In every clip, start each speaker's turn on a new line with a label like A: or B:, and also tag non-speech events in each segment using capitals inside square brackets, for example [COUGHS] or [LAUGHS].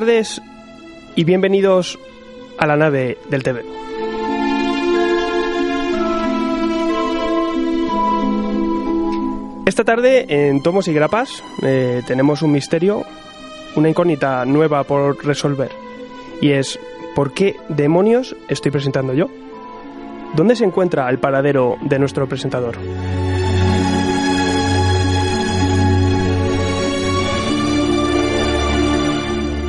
A: Tardes y bienvenidos a la nave del TV. Esta tarde en Tomos y Grapas eh, tenemos un misterio, una incógnita nueva por resolver. Y es, ¿por qué demonios estoy presentando yo? ¿Dónde se encuentra el paradero de nuestro presentador?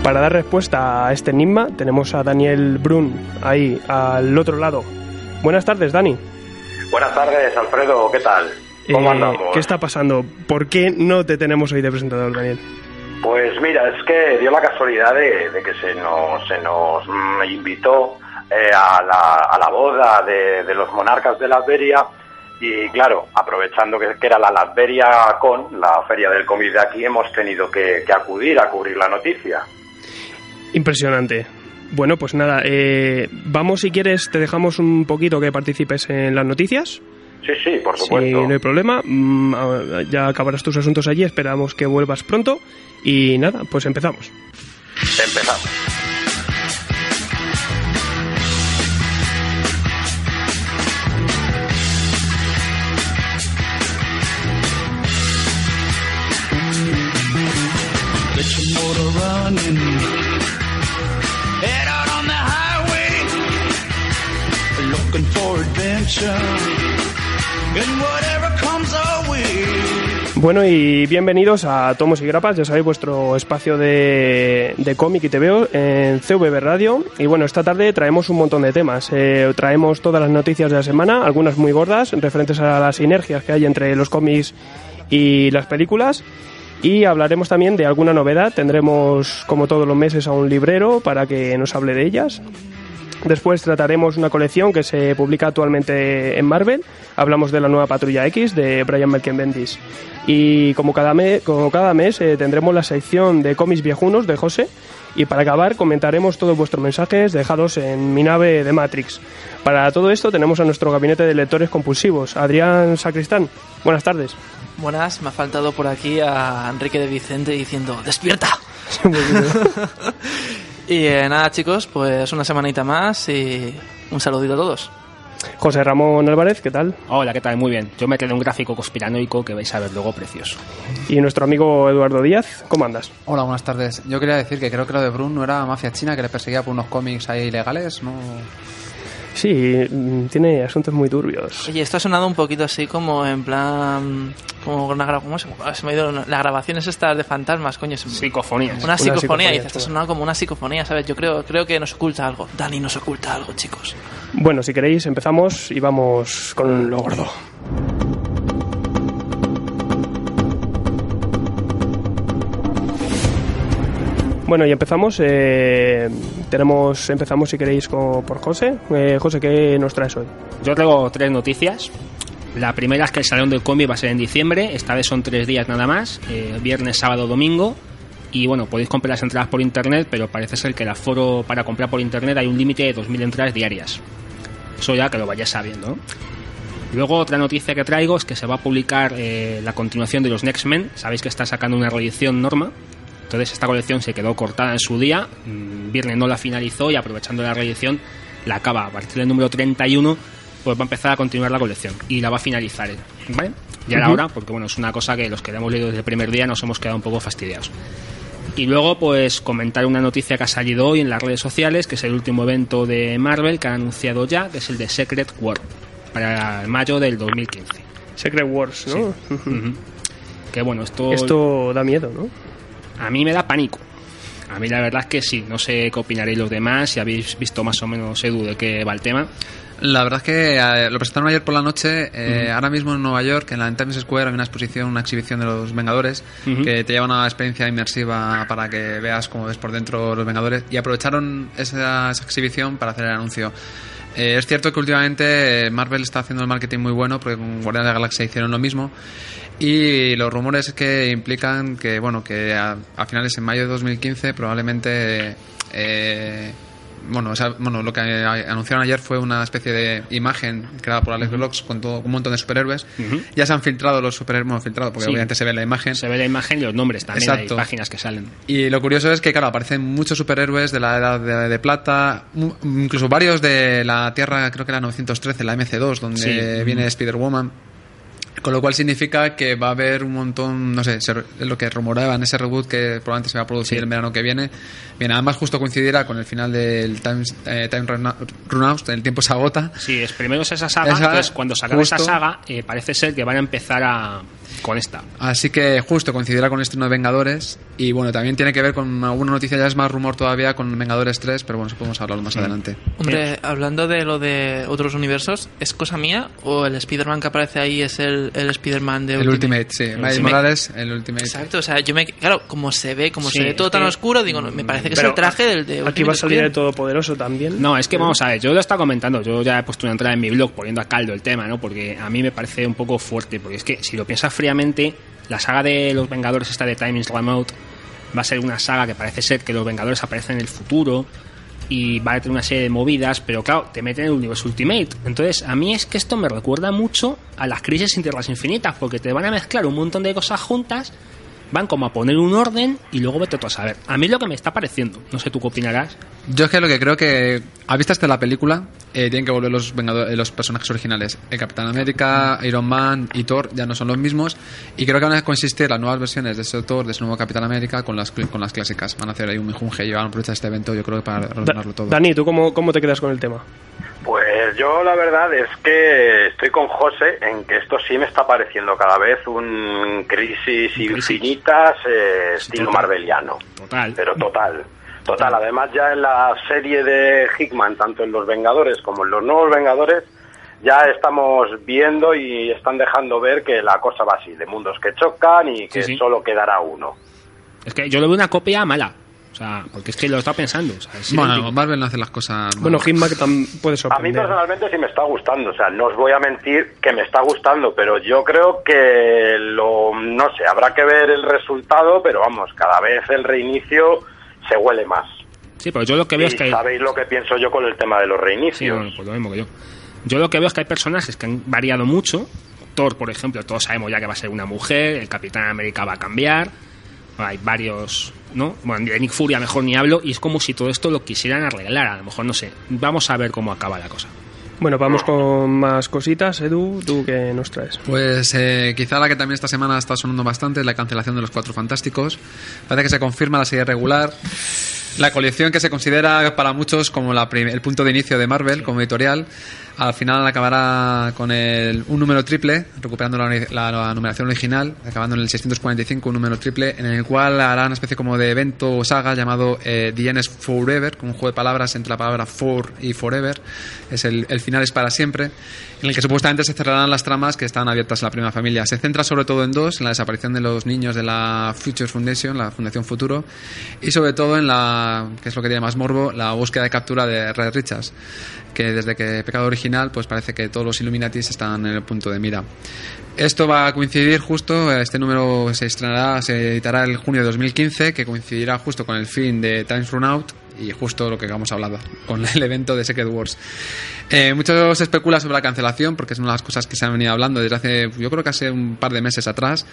A: Para dar respuesta a este enigma tenemos a Daniel Brun ahí al otro lado. Buenas tardes, Dani.
B: Buenas tardes, Alfredo. ¿Qué tal? ¿Cómo
A: Eh,
B: andamos?
A: ¿Qué está pasando? ¿Por qué no te tenemos hoy de presentador, Daniel?
B: Pues mira, es que dio la casualidad de, de que se nos, se nos mm, invitó eh, a, la, a la boda de, de los monarcas de Latveria y claro, aprovechando que, era la Latveria Con, la feria del cómic de aquí, hemos tenido que, que acudir a cubrir la noticia.
A: Impresionante. Bueno, pues nada, eh, vamos si quieres, te dejamos un poquito que participes en las noticias.
B: Sí, sí, por supuesto.
A: no hay problema, mm, ya acabarás tus asuntos allí, esperamos que vuelvas pronto. Y nada, pues empezamos.
B: Empezamos.
C: Motor running. Head out on the highway. Looking for adventure. And whatever comes our way.
A: Bueno, y bienvenidos a Tomos y Grapas, ya sabéis, vuestro espacio de, de cómic y TVO en CVB Radio. Y bueno, esta tarde traemos un montón de temas. Eh, traemos todas las noticias de la semana, algunas muy gordas, referentes a las sinergias que hay entre los cómics y las películas. Y hablaremos también de alguna novedad. Tendremos, como todos los meses, a un librero para que nos hable de ellas. Después trataremos una colección que se publica actualmente en Marvel. Hablamos de la nueva Patrulla X de Brian Malcolm Bendis. Y como cada, me- como cada mes eh, tendremos la sección de cómics viejunos de José. Y para acabar comentaremos todos vuestros mensajes dejados en mi nave de Matrix. Para todo esto tenemos a nuestro gabinete de lectores compulsivos, Adrián Sacristán. Buenas tardes.
D: Buenas, me ha faltado por aquí a Enrique de Vicente diciendo ¡Despierta! [LAUGHS] y eh, nada chicos, pues una semanita más y un saludito a todos.
A: José Ramón Álvarez, ¿qué tal?
E: Hola, ¿qué tal? Muy bien. Yo me quedé un gráfico conspiranoico que vais a ver luego precioso.
A: Y nuestro amigo Eduardo Díaz, ¿cómo andas?
F: Hola, buenas tardes. Yo quería decir que creo que lo de Brun no era mafia china que le perseguía por unos cómics ahí ilegales, ¿no?
A: Sí, mm, tiene asuntos muy turbios.
D: Oye, esto ha sonado un poquito así como en plan... Como una ¿Cómo se, ah, se me ha ido? Las grabaciones estas de fantasmas, coño. se-
E: Psicofonías.
D: Una psicofonía,
A: psicofonía,
D: dice, esto ha sonado como una psicofonía, ¿sabes? Yo creo, creo que nos oculta algo. Dani nos oculta algo, chicos.
A: Bueno, si queréis empezamos y vamos con lo gordo. Bueno, y empezamos. eh, tenemos, empezamos si queréis con- por José. Eh, José, ¿qué nos traes hoy?
E: Yo traigo tres noticias. La primera es que el Salón del Cómic va a ser en diciembre. Esta vez son tres días nada más. eh, viernes, sábado, domingo. Y bueno, podéis comprar las entradas por internet, pero parece ser que el aforo para comprar por internet hay un límite de 2.000 entradas diarias. Eso ya que lo vayáis sabiendo. Luego otra noticia que traigo es que se va a publicar eh, la continuación de los Next Men. Sabéis que está sacando una reedición norma. Entonces esta colección se quedó cortada en su día. Mm, Viernes no la finalizó y aprovechando la reedición la acaba. A partir del número 31 pues va a empezar a continuar la colección y la va a finalizar él. ¿Vale? Ya era hora porque bueno, es una cosa que los que la hemos leído desde el primer día nos hemos quedado un poco fastidiados. Y luego, pues, comentar una noticia que ha salido hoy en las redes sociales, que es el último evento de Marvel que han anunciado ya, que es el de Secret War, para mayo del 2015.
A: Secret Wars, ¿no?
E: Ujú. Que bueno, esto,
A: Esto da miedo, ¿no?
E: A mí me da pánico. A mí la verdad es que sí, no sé qué opinaréis los demás, si habéis visto más o menos, Edu, de qué va el tema.
F: La verdad es que eh, lo presentaron ayer por la noche. eh, Ahora mismo en Nueva York, en la en Times Square, hay una exposición, una exhibición de los Vengadores que te lleva una experiencia inmersiva para que veas cómo ves por dentro los Vengadores. Y aprovecharon esa, esa exhibición para hacer el anuncio. Eh, es cierto que últimamente eh, Marvel está haciendo el marketing muy bueno, porque con Guardianes de la Galaxia hicieron lo mismo. Y los rumores que implican que, bueno, que a, a finales en mayo de 2015 probablemente eh, bueno, bueno, lo que anunciaron ayer fue una especie de imagen creada por Alex Blox con, todo- un montón de superhéroes. Ya se han filtrado los superhéroes, bueno, filtrado porque
E: Sí.
F: obviamente se ve la imagen.
E: Se ve la imagen y los nombres también,
F: Exacto.
E: hay páginas que salen.
F: Y lo curioso es que, claro, aparecen muchos superhéroes de la edad de, de plata, incluso varios de la Tierra, creo que era 913, la MC2, donde
E: Sí.
F: viene Spider-Woman. Con lo cual significa que va a haber un montón, no sé, lo que rumoreaban ese reboot que probablemente se va a producir
E: Sí.
F: el verano que viene. Bien, además justo coincidirá con el final del Time, eh, time Run Run Out, el tiempo se agota.
E: Sí, es primero es esa saga,
F: Esa,
E: entonces cuando se acabe esa saga, eh, parece ser que van a empezar a con esta.
F: Así que justo coincidirá con el estreno de Vengadores. Y bueno, también tiene que ver con alguna noticia, ya es más rumor todavía, con Vengadores 3, pero bueno, eso podemos hablarlo más adelante.
D: Hombre, hablando de lo de otros universos, ¿es cosa mía o el Spider-Man que aparece ahí es el, el Spider-Man de
F: El Ultimate, sí. Miles. Morales, el Ultimate.
D: Exacto, o sea, yo me. Claro, como se ve, como
E: Sí,
D: se ve todo tan
E: que-
D: oscuro, digo, no, me parece que es el traje del de.
A: Aquí va a
D: Ultimate
A: salir el. Todopoderoso también.
E: No, es que vamos a ver, yo lo estaba comentando, yo ya he puesto una entrada en mi blog poniendo a caldo el tema, ¿no? Porque a mí me parece un poco fuerte, porque es que si lo piensas fríamente, la saga de los Vengadores esta de Time is Remote va a ser una saga que parece ser que los Vengadores aparecen en el futuro y va a tener una serie de movidas, pero claro, te meten en el universo Ultimate. Entonces, a mí es que esto me recuerda mucho a las crisis internas infinitas, porque te van a mezclar un montón de cosas juntas, van como a poner un orden y luego vete tú a saber. A mí lo que me está pareciendo, no sé tú qué opinarás.
F: Yo es que lo que creo que, a vistas de la película, eh, tienen que volver los, eh, los personajes originales. El Capitán América, Iron Man y Thor ya no son los mismos. Y creo que van a consistir las nuevas versiones de ese Thor, de ese nuevo Capitán América, con las, con las clásicas. Van a hacer ahí un mijunje y van a aprovechar este evento, yo creo que para ordenarlo todo.
A: Dani, ¿tú cómo, cómo te quedas con el tema?
B: Pues yo la verdad es que estoy con José en que esto sí me está pareciendo cada vez un crisis
E: crisis.
B: infinitas eh, estilo
E: total.
B: marveliano.
E: Total.
B: Pero total. Total, además ya en la serie de Hickman, tanto en Los Vengadores como en Los Nuevos Vengadores, ya estamos viendo y están dejando ver que la cosa va así, de mundos que chocan y que
E: Sí, sí.
B: solo quedará uno.
E: Es que yo le veo una copia mala. O sea, porque es que lo está pensando. O sea, es
F: Bueno,
E: idéntico.
F: Marvel no hace las cosas. mal.
A: Bueno, Hitman puede
B: A mí
A: sorprender.
B: personalmente sí me está gustando, o sea, no os voy a mentir que me está gustando, pero yo creo que lo, no sé, habrá que ver el resultado, pero vamos, cada vez el reinicio se huele más.
E: Sí, pero yo lo que veo
B: Y
E: es que hay...
B: sabéis lo que pienso yo con el tema de los
E: Sí,
B: reinicios.
E: bueno, pues lo mismo que yo. Yo lo que veo es que hay personajes que han variado mucho. Thor, por ejemplo, todos sabemos ya que va a ser una mujer. El Capitán América va a cambiar. Hay varios, ¿no? Bueno, de Nick Furia mejor ni hablo. Y es como si todo esto lo quisieran arreglar. A lo mejor, no sé. Vamos a ver cómo acaba la cosa.
A: Bueno, vamos con más cositas. Edu, ¿tú qué nos traes?
F: Pues eh, quizá la que también esta semana está sonando bastante es la cancelación de los Cuatro Fantásticos. Parece que se confirma la serie regular. La colección que se considera para muchos como la el punto de inicio de Marvel como editorial, al final acabará con el, un número triple, recuperando la, la- la numeración original, acabando en el 645, un número triple, en el cual hará una especie como de evento o saga llamado eh, The End is Forever, con un juego de palabras entre la palabra for y forever. Es el, el final es para siempre, en el que supuestamente se cerrarán las tramas que están abiertas en la primera familia. Se centra sobre todo en dos, en la desaparición de los niños de la Future Foundation, la Fundación Futuro, y sobre todo en la, que es lo que tiene más morbo, la búsqueda de captura de Red Richards, que desde que Pecado Original, pues parece que todos los Illuminatis están en el punto de mira. Esto va a coincidir justo, este número se estrenará, se editará el junio de 2015, que coincidirá justo con el fin de Times Run Out y justo lo que hemos hablado con el evento de Secret Wars. Eh, mucho se especula sobre la cancelación porque es una de las cosas que se han venido hablando desde hace, yo creo que hace un par de meses atrás,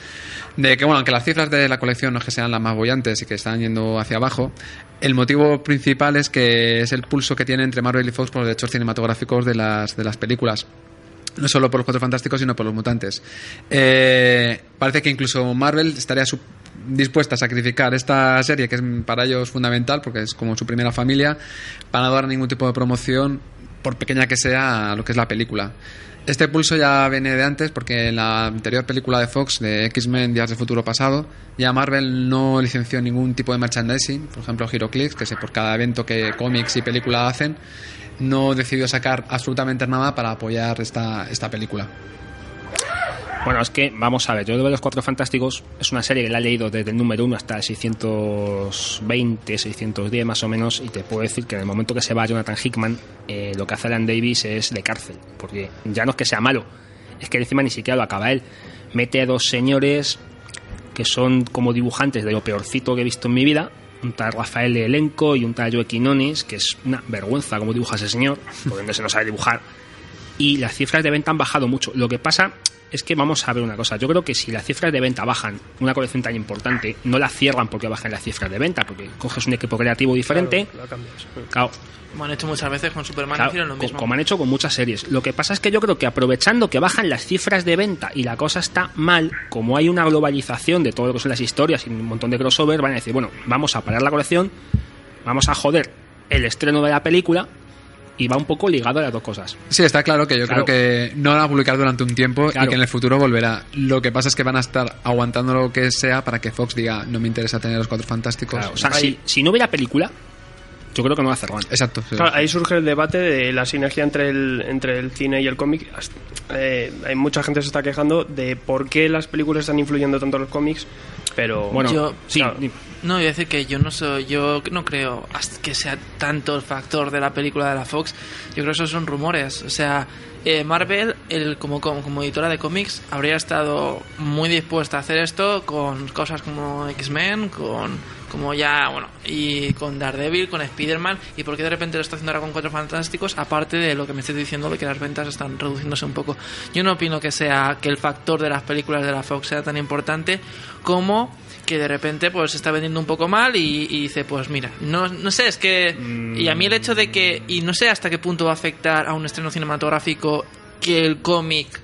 F: de que, bueno, aunque las cifras de la colección no es que sean las más bollantes y que están yendo hacia abajo, el motivo principal es que es el pulso que tiene entre Marvel y Fox por los derechos cinematográficos de las, de las películas. No solo por los Cuatro Fantásticos, sino por los mutantes. Eh, parece que incluso Marvel estaría dispuesta a sacrificar esta serie, que es para ellos fundamental, porque es como su primera familia, para no dar ningún tipo de promoción, por pequeña que sea, a lo que es la película. Este pulso ya viene de antes, porque en la anterior película de Fox, de X-Men Días de Futuro Pasado, ya Marvel no licenció ningún tipo de merchandising, por ejemplo HeroClix, que sé por cada evento que cómics y película hacen, no decidió sacar absolutamente nada para apoyar esta, esta película.
E: Bueno, es que, vamos a ver, yo de los Cuatro Fantásticos es una serie que la he leído desde el número 1 hasta el 620, 610 más o menos, y te puedo decir que en el momento que se va Jonathan Hickman, eh, lo que hace Alan Davis es de cárcel, porque ya no es que sea malo, es que encima ni siquiera lo acaba él. Mete a dos señores que son como dibujantes de lo peorcito que he visto en mi vida, un tal Rafael Elenco y un tal Joe Quinones, que es una vergüenza como dibuja ese señor, porque no se nos sabe dibujar. Y las cifras de venta han bajado mucho. Lo que pasa es que vamos a ver una cosa. Yo creo que si las cifras de venta bajan, una colección tan importante, no la cierran porque bajan las cifras de venta, porque coges un equipo creativo diferente.
A: Claro, la cambias.
E: Claro,
D: Como han hecho muchas veces con Superman,
E: Claro,
D: hicieron lo mismo.
E: como han hecho con muchas series. Lo que pasa es que yo creo que aprovechando que bajan las cifras de venta y la cosa está mal, como hay una globalización de todo lo que son las historias y un montón de crossover, van a decir, bueno, vamos a parar la colección, vamos a joder el estreno de la película y va un poco ligado a las dos cosas.
F: Sí, está claro que yo
E: Claro.
F: creo que no van a publicar durante un tiempo
E: Claro.
F: y que en el futuro volverá. Lo que pasa es que van a estar aguantando lo que sea para que Fox diga no me interesa tener los cuatro fantásticos.
E: Claro, o sea, si, si no hubiera película, yo creo que no va a hacer nada.
F: Exacto. sí.
A: Claro, ahí surge el debate de la sinergia entre el, entre el cine y el cómic. Eh, hay mucha gente que se está quejando de por qué las películas están influyendo tanto en los cómics, pero
E: Bueno,
D: Yo-
E: sí,
A: claro.
D: No, voy a decir que yo no soy, yo no creo que sea tanto el factor de la película de la Fox. Yo creo que esos son rumores. O sea, eh, Marvel, el, como, como, como editora de cómics, habría estado muy dispuesta a hacer esto con cosas como X-Men, con como ya, bueno, y con Daredevil, con Spider-Man, y por qué de repente lo está haciendo ahora con Cuatro Fantásticos, aparte de lo que me estés diciendo de que las ventas están reduciéndose un poco. Yo no opino que sea que el factor de las películas de la Fox sea tan importante como que de repente pues se está vendiendo un poco mal y, y dice pues mira no, no sé es que y a mí el hecho de que y no sé hasta qué punto va a afectar a un estreno cinematográfico que el cómic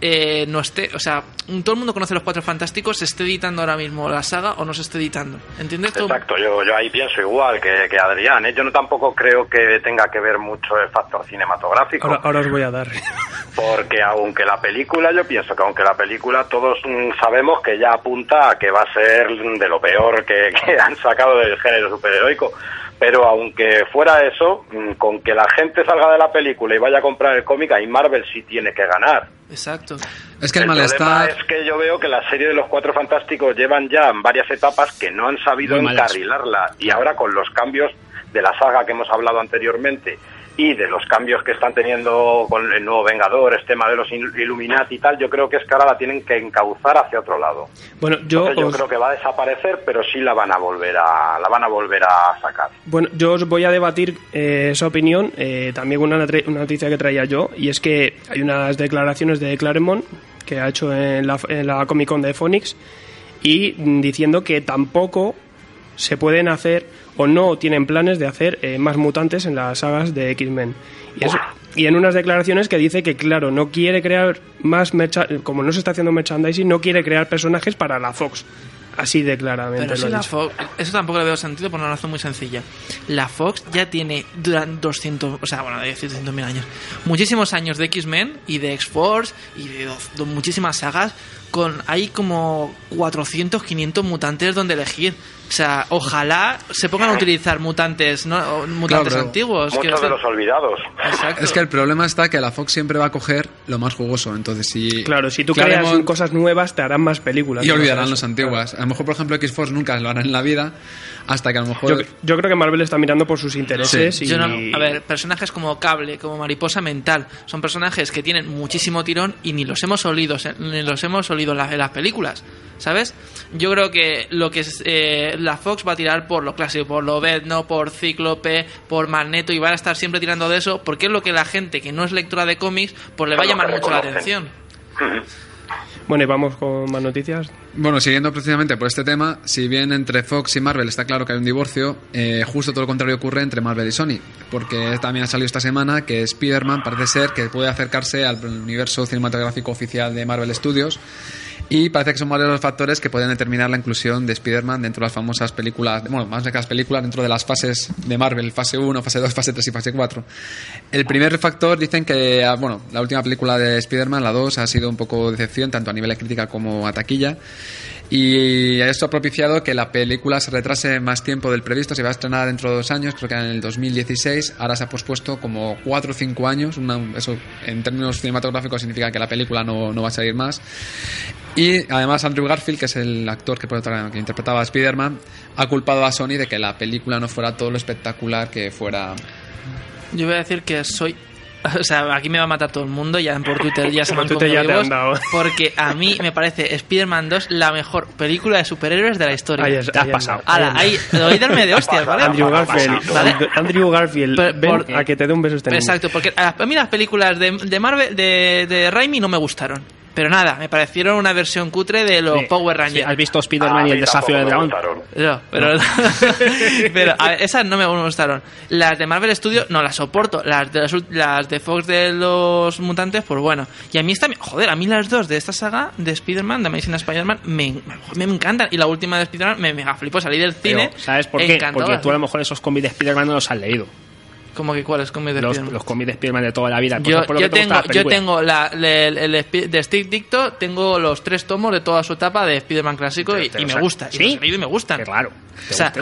D: eh, no esté o sea un- todo el mundo conoce los cuatro fantásticos se esté editando ahora mismo la saga o no se esté editando ¿entiendes?
B: Exacto, yo, yo ahí pienso igual que, que Adrián. ¿eh? Yo no tampoco creo que tenga que ver mucho el factor cinematográfico.
A: ahora, ahora os voy a dar. [LAUGHS]
B: Porque aunque la película, yo pienso que aunque la película todos mm, sabemos que ya apunta a que va a ser de lo peor que, [LAUGHS] que han sacado del género superheroico. Pero aunque fuera eso, mm, con que la gente salga de la película y vaya a comprar el cómic, ahí Marvel sí tiene que ganar.
D: exacto
F: Es que el, malestar...
B: es que yo veo que la serie de los Cuatro Fantásticos llevan ya varias etapas que no han sabido encarrilarla. Y ahora con los cambios de la saga que hemos hablado anteriormente y de los cambios que están teniendo con el nuevo Vengador, este tema de los Il- Illuminati y tal, yo creo que es que ahora la tienen que encauzar hacia otro lado.
A: Bueno, yo
B: Entonces yo creo que va a desaparecer, pero sí la van a volver a la van a volver a sacar.
A: bueno, yo os voy a debatir eh, esa opinión eh, también con una, natre- una noticia que traía yo, y es que hay unas declaraciones de Claremont que ha hecho en la, en la Comic Con de Phoenix y mm, diciendo que tampoco se pueden hacer o no tienen planes de hacer eh, más mutantes en las sagas de X-Men. Y, eso- y en unas declaraciones que dice que, claro, no quiere crear más, mercha- como no se está haciendo merchandising, no quiere crear personajes para la Fox. Así de claramente.
D: Pero
A: lo
D: si la. Fox, eso tampoco le veo sentido por una razón muy sencilla. La Fox ya tiene durante 200, o sea, bueno, de 200.000 años, muchísimos años de X-Men y de X-Force y de, muchísimas sagas con hay como 400, 500 mutantes donde elegir. O sea, ojalá se pongan a utilizar mutantes, ¿no? O mutantes
F: pero
D: antiguos.
B: Muchos de los olvidados.
D: Exacto.
F: Es que el problema está que la Fox siempre va a coger lo más jugoso. Entonces, si.
A: Claro, si tú
F: Claremont-
A: creas cosas nuevas, te harán más películas.
F: Y olvidarán las antiguas. A lo mejor, por ejemplo, X-Force nunca lo harán en la vida. Hasta que a lo mejor.
A: Yo, yo creo que Marvel está mirando por sus intereses y...
D: Yo no- a ver, personajes como Cable, como Mariposa Mental, son personajes que tienen muchísimo tirón y ni los hemos olido, ni los hemos olido en, la- en las películas. ¿sabes? Yo creo que lo que es, eh, la Fox va a tirar por lo clásico, por lo no por Cíclope, por Magneto y van a estar siempre tirando de eso porque es lo que la gente que no es lectora de cómics pues le va a llamar mucho la atención.
A: Bueno, y vamos con más noticias.
F: Bueno, siguiendo precisamente por este tema, si bien entre Fox y Marvel está claro que hay un divorcio, eh, justo todo lo contrario ocurre entre Marvel y Sony, porque también ha salido esta semana que Spider-Man parece ser que puede acercarse al universo cinematográfico oficial de Marvel Studios y parece que son varios los factores que pueden determinar la inclusión de Spider-Man dentro de las famosas películas, bueno, más de las películas, dentro de las fases de Marvel, fase 1, fase 2, fase 3 y fase 4. El primer factor dicen que, ah, bueno, la última película de Spider-Man, la 2, ha sido un poco decepción, tanto a nivel de crítica como a taquilla. Y esto ha propiciado que la película se retrase más tiempo del previsto. Se va a estrenar dentro de dos años, creo que en el 2016. Ahora se ha pospuesto como cuatro o cinco años. Una- eso en términos cinematográficos significa que la película no, no va a salir más. Y además Andrew Garfield, que es el actor que, que interpretaba a Spider-Man, ha culpado a Sony de que la película no fuera todo lo espectacular que fuera
D: Yo voy a decir que soy. [LAUGHS] O sea, aquí me va a matar todo el mundo, ya por Twitter ya se me han
A: ya te han
D: vivos,
A: dado.
D: Porque a mí me parece Spider-Man 2 la mejor película de superhéroes de la historia.
A: Ahí es-
E: Te has pasado.
D: Ala,
A: anda.
D: ahí, lo voy a darme de hostias, ¿vale?
A: Andrew Garfield,
D: ¿Vale?
A: Andrew Garfield,
D: Pero-
A: ven
D: por-
A: a que te dé un beso este.
D: Exacto, porque a, a mí las películas de, de Marvel, de, de Raimi no me gustaron. Pero nada, me parecieron una versión cutre de los
E: Sí.
D: Power
E: Sí,
D: Rangers.
E: ¿Has visto Spider-Man y el desafío del dragón?
D: No, pero, [LAUGHS] pero a ver, esas no me gustaron. Las de Marvel Studios no las soporto. Las de, las, las de Fox de los mutantes, pues bueno. Y a mí esta, joder, a mí las dos de esta saga de Spider-Man, de Amazing Spider-Man, me, me, encantan. Y la última de Spider-Man me mega flipo. Salí del
E: Pero,
D: cine.
E: ¿Sabes por qué? Porque tú a lo mejor esos cómics de Spider-Man no los has leído.
D: ¿Cómo que cuáles cómics de
E: Los,
D: Spider-Man?
E: los cómics de Spider-Man de toda la vida. Pues
D: Yo,
E: por
D: yo
E: que gusta
D: tengo, yo tengo la, el, de Stick Dicto, tengo los tres tomos de toda su etapa de Spider-Man clásico y,
E: te
D: y
E: los
D: me gustan.
E: ¿Sí?
D: Y, los he leído y me gustan.
E: Qué raro.
D: O sea,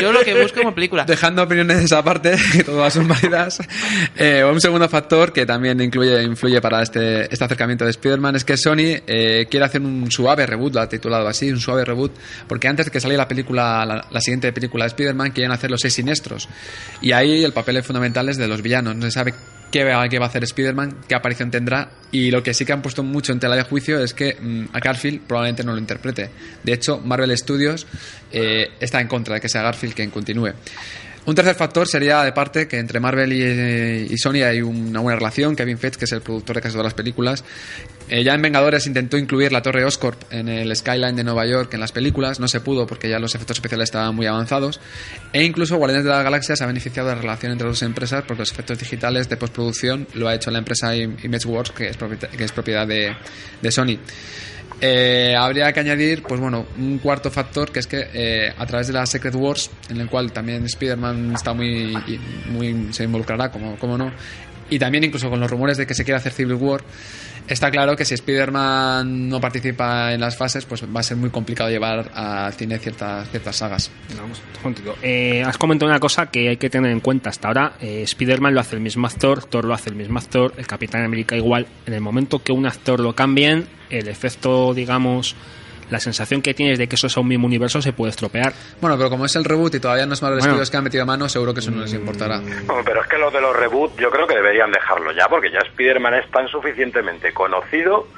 D: yo lo que busco como película. [LAUGHS]
F: Dejando opiniones aparte, que todas son válidas, eh, un segundo factor que también incluye, influye para este, este acercamiento de Spider-Man es que Sony eh, quiere hacer un suave reboot, lo ha titulado así, un suave reboot, porque antes de que saliera la película, la, la siguiente película de Spider-Man, quieren hacer los seis siniestros. Y ahí el papel fundamental es de los villanos, no se sabe qué qué va a hacer Spider-Man, qué aparición tendrá, y lo que sí que han puesto mucho en tela de juicio es que mm, a Garfield probablemente no lo interprete. De hecho, Marvel Studios eh, está en contra de que sea Garfield quien continúe. Un tercer factor sería, de parte, que entre Marvel y, y Sony hay una buena relación. Kevin Feige, que es el productor de casi todas las películas, eh, ya en Vengadores intentó incluir la Torre Oscorp en el skyline de Nueva York en las películas. No se pudo porque ya los efectos especiales estaban muy avanzados. E incluso Guardianes de la Galaxia se ha beneficiado de la relación entre las dos empresas porque los efectos digitales de postproducción lo ha hecho la empresa Im- Imageworks, que es propiedad, que es propiedad de, de Sony. Eh, habría que añadir, pues bueno, un cuarto factor que es que eh, a través de la Secret Wars, en el cual también Spider-Man está muy, muy se involucrará, como, como no, y también incluso con los rumores de que se quiere hacer Civil War, está claro que si Spider-Man no participa en las fases, pues va a ser muy complicado llevar al cine ciertas, ciertas sagas.
E: Vamos, contigo. Eh, has comentado una cosa que hay que tener en cuenta hasta ahora. Eh, Spider-Man lo hace el mismo actor, Thor lo hace el mismo actor, el Capitán América igual. En el momento que un actor lo cambien, el efecto, digamos, la sensación que tienes de que eso es un mismo universo se puede estropear.
F: Bueno, pero como es el reboot y todavía no es Marvel
E: Bueno.
F: Studios que han metido mano, seguro que eso no les importará.
B: Bueno, pero es que los de los reboots yo creo que deberían dejarlo ya, porque ya Spider-Man es tan suficientemente conocido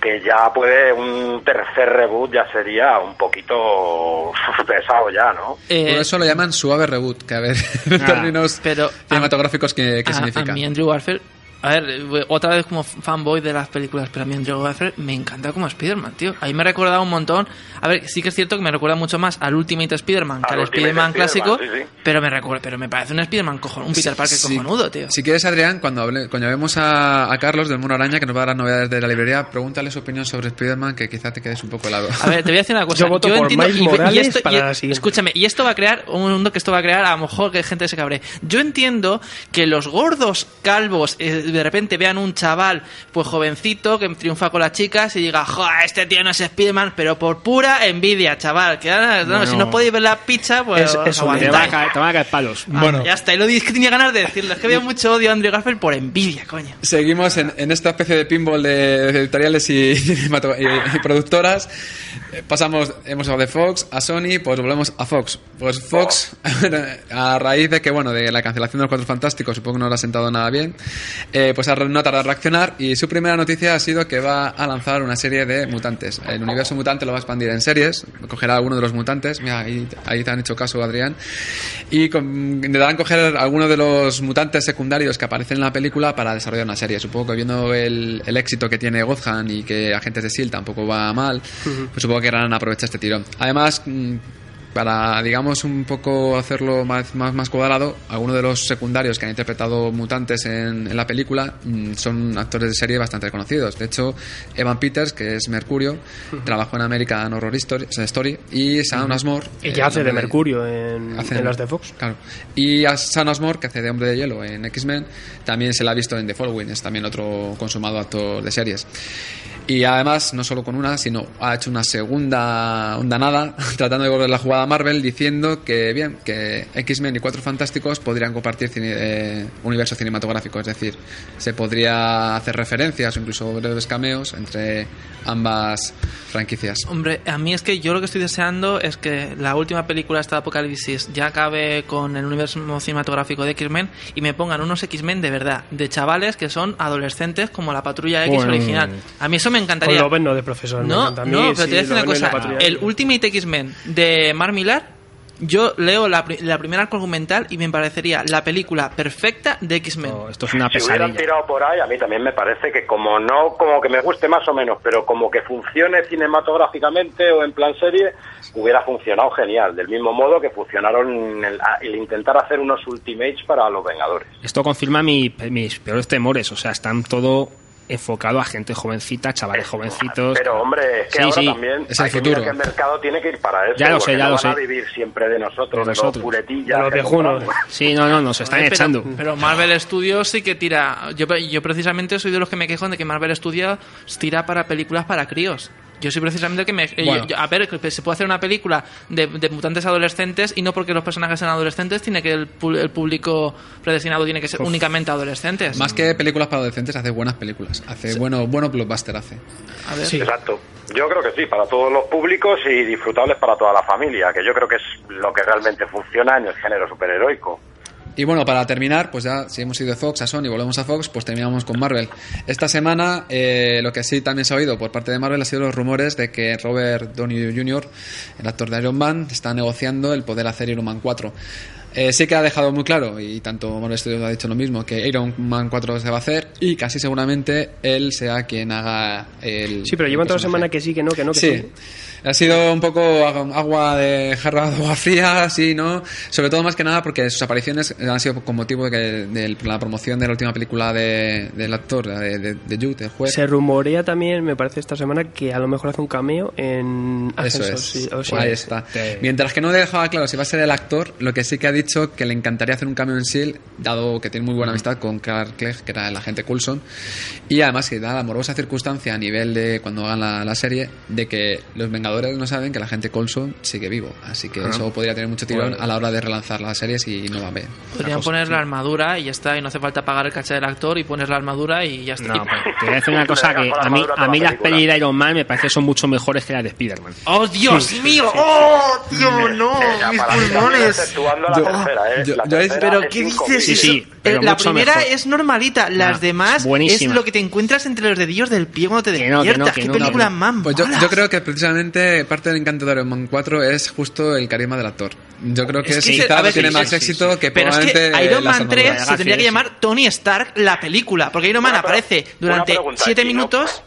B: que ya puede un tercer reboot ya sería un poquito [LAUGHS] pesado ya, ¿no?
D: Eh,
F: Por eso lo llaman suave reboot, que a ver, [LAUGHS] en
E: Ah,
F: términos
D: pero-
F: cinematográficos, ¿qué, qué
D: a,
F: significa?
D: a mí Andrew Garfield a ver, eh, otra vez como fanboy de las películas, pero a mí Andrew Garfield me encanta como Spider-Man, tío. Ahí me ha recordado un montón. A ver, sí que es cierto que me recuerda mucho más al Ultimate Spider-Man que
B: Al
D: Spider-Man clásico,
B: Spider-Man, sí, sí.
D: pero me recuerda, pero me parece un Spider-Man cojon, un Peter Parker
F: Sí.
D: cojonudo, tío.
F: Si quieres, Adrián, cuando, hable, cuando vemos a, a Carlos del Mono Araña, que nos va a dar las novedades de la librería, pregúntale su opinión sobre Spider-Man, que quizá te quedes un poco helado.
D: A ver, te voy a decir una cosa.
A: Yo voto por Miles
D: y- y
A: Morales
D: esto-
A: para
D: y-
A: siguiente.
D: Escúchame, y esto va a crear un mundo que esto va a crear, a lo mejor que gente se cabre. Yo entiendo que los gordos calvos eh, de repente vean un chaval, pues jovencito, que triunfa con las chicas y diga, joder, este tío no es Spiderman, pero por pura envidia, chaval. Que no,
E: Bueno.
D: si no podéis ver la pizza, pues
A: Es- es un.
E: Te van a caer, te van a caer palos.
D: Ah, Ya está, y lo dije que [LAUGHS] tenía ganas de decirlo. Es que había mucho odio a Andrew Garfield por envidia, coño.
F: Seguimos en, en esta especie de pinball de, de editoriales y, [LAUGHS] y- y productoras. Eh, Pasamos, hemos hablado de Fox a Sony, pues volvemos a Fox. Pues Fox, [LAUGHS] a raíz de que, bueno, de la cancelación de los Cuatro Fantásticos, supongo que no le ha sentado nada bien, eh, pues no ha tardado en reaccionar y su primera noticia ha sido que va a lanzar una serie de mutantes. El universo mutante lo va a expandir en series, cogerá alguno de los mutantes, mira, ahí, ahí te han hecho caso, Adrián, y con- intentarán coger algunos de los mutantes secundarios que aparecen en la película para desarrollar una serie. Supongo que viendo el, el éxito que tiene Gotham y que Agentes de S.H.I.E.L.D. tampoco va mal, pues supongo que querrán aprovechar este tirón. Además, mm, para, digamos, un poco hacerlo más, más, más cuadrado, algunos de los secundarios que han interpretado mutantes en, en la película mm, son actores de serie bastante reconocidos. De hecho, Evan Peters, que es Mercurio, trabajó en American Horror Story, Story y Sam Asmore.
A: Y que hace de Mercurio en,
F: hace-
A: en las de Fox.
F: Claro. Y a Sam Asmore, que hace de Hombre de Hielo en X-Men, también se la ha visto en The Following, es también otro consumado actor de series. Y además, no solo con una, sino ha hecho una segunda ondanada [LAUGHS] tratando de volver la jugada a Marvel diciendo que, bien, que X-Men y Cuatro Fantásticos podrían compartir cine- eh, universo cinematográfico, es decir, se podría hacer referencias o incluso breves cameos entre ambas franquicias.
D: Hombre, a mí es que yo lo que estoy deseando es que la última película esta de Apocalipsis ya acabe con el universo cinematográfico de X-Men y me pongan unos X-Men de verdad, de chavales que son adolescentes como la Patrulla X
A: Bueno.
D: original. A mí eso me encantaría.
A: Con no de profesor. me
D: No,
A: encanta a mí,
D: no, pero
A: sí,
D: te voy a decir una cosa. El Ultimate X-Men de Mark Millar, yo leo la, pri- la primera arco argumental y me parecería la película perfecta de X-Men.
E: No, esto es una
B: Si hubieran
E: pesadilla.
B: tirado por ahí, a mí también me parece que como no, como que me guste más o menos, pero como que funcione cinematográficamente o en plan serie, hubiera funcionado genial. Del mismo modo que funcionaron el, el intentar hacer unos Ultimates para los Vengadores.
E: Esto confirma mi- mis peores temores. O sea, están todo enfocado a gente jovencita, chavales jovencitos.
B: Pero hombre, es que
E: Sí,
B: ahora
E: sí,
B: también
F: es el
B: hay que
F: futuro.
B: que el mercado tiene que ir para eso.
E: Ya lo sé, ya
B: no
E: lo
B: van a
E: sé.
B: vivir siempre de nosotros,
E: De nosotros.
A: De los viejunos.
B: compramos.
E: Sí, no, no, nos están
D: Pero-
E: echando.
D: Pero Marvel Studios sí que tira. Yo, yo precisamente soy de los que me quejo de que Marvel Studios tira para películas para críos. Yo soy precisamente el que me. eh,
F: Bueno.
D: yo- a ver, que se puede hacer una película de, de mutantes adolescentes y no porque los personajes sean adolescentes, tiene que el, pu- el público predestinado tiene que ser únicamente adolescentes.
F: Más que películas para adolescentes, hace buenas películas. Hace bueno, bueno blockbuster hace.
D: A ver.
A: Sí.
B: Exacto. Yo creo que sí, para todos los públicos y disfrutables para toda la familia, que yo creo que es lo que realmente funciona en el género superheroico.
F: Y bueno, para terminar, pues ya si hemos ido de Fox a Sony y volvemos a Fox, pues terminamos con Marvel. Esta semana, eh, lo que sí también se ha oído por parte de Marvel ha sido los rumores de que Robert Downey Jr., el actor de Iron Man, está negociando el poder hacer Iron Man 4. Eh, sí que ha dejado muy claro, y tanto Marvel Studios ha dicho lo mismo, que Iron Man 4 se va a hacer y casi seguramente él sea quien haga el.
A: Sí, pero
F: el
A: llevan toda la semana que sí, que no, que no, que
F: Sí.
A: sí.
F: Ha sido un poco ag- agua de jarra de agua fría, así, ¿no? Sobre todo más que nada porque sus apariciones han sido con motivo de, que- de la promoción de la última película de- del actor, de, de, de Jude, el juez.
A: Se rumorea también, me parece, esta semana que a lo mejor hace un cameo en
F: Eso es.
A: sí, o sea,
F: Ahí
A: es-
F: está.
E: te-
F: Mientras que no dejaba claro si va a ser el actor, lo que sí que ha dicho que le encantaría hacer un cambio en S.H.I.E.L.D., dado que tiene muy buena amistad con Clark Clegg, que era el agente Coulson, y además que da la morbosa circunstancia a nivel de cuando hagan la, la serie, de que los Vengadores no saben que el agente Coulson sigue vivo. Así que eso podría tener mucho tirón
E: Bueno.
F: a la hora de relanzar las series y no va bien.
D: Podrían poner la armadura y ya está, y no hace falta pagar el caché del actor y pones la armadura y ya está.
E: No, pero te voy a decir una [LAUGHS] cosa que a mí, a mí las pelis de Iron Man me parece que son mucho mejores que las de Spider-Man.
D: ¡Oh, Dios mío! ¡Oh, Dios, no! ¡Mis pulmones!
B: La
F: Yo-
B: ¿eh?
F: yo-
B: La
D: Pero
B: es
D: ¿qué dices?
E: Sí, sí, pero
D: la primera
E: mejor.
D: es normalita, las
E: Ah,
D: demás
E: buenísima.
D: es lo que te encuentras entre los dedillos del pie cuando te
E: Que no, que
D: despiertas.
E: no, que
D: ¿Qué
E: no,
D: película
E: no, no.
D: más
F: Pues yo, creo que precisamente parte del encanto de Iron Man 4 es justo el carisma del actor. Yo creo que
D: Es que a ver,
F: tiene
D: sí,
F: más
D: sí,
F: éxito
D: sí.
F: que
D: Pero es que Iron Man 3
F: armaduras.
D: se tendría que
E: sí.
D: llamar Tony Stark la película, porque Iron Man
B: Bueno,
D: aparece durante
B: una pregunta,
D: 7
B: ¿y no-
D: minutos.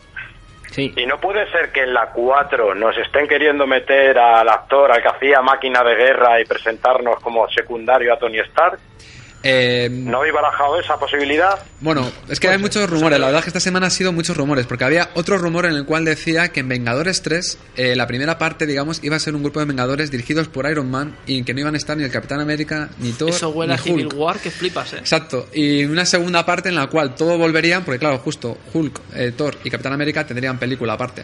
E: Sí.
B: Y no puede ser que en la 4 nos estén queriendo meter al actor, al que hacía máquina de guerra y presentarnos como secundario a Tony Stark.
F: Eh,
B: ¿No habéis barajado esa posibilidad?
F: Bueno, es que hay muchos rumores. La verdad es que esta semana ha sido muchos rumores, porque había otro rumor en el cual decía que en Vengadores 3, eh, la primera parte, digamos, iba a ser un grupo de Vengadores dirigidos por Iron Man y que no iban a estar ni el Capitán América, ni Thor,
D: Eso huele
F: ni
D: a Civil
F: Hulk.
D: War que flipas, ¿eh?
F: Exacto, y una segunda parte en la cual todo volverían, porque claro, justo Hulk, eh, Thor y Capitán América tendrían película aparte.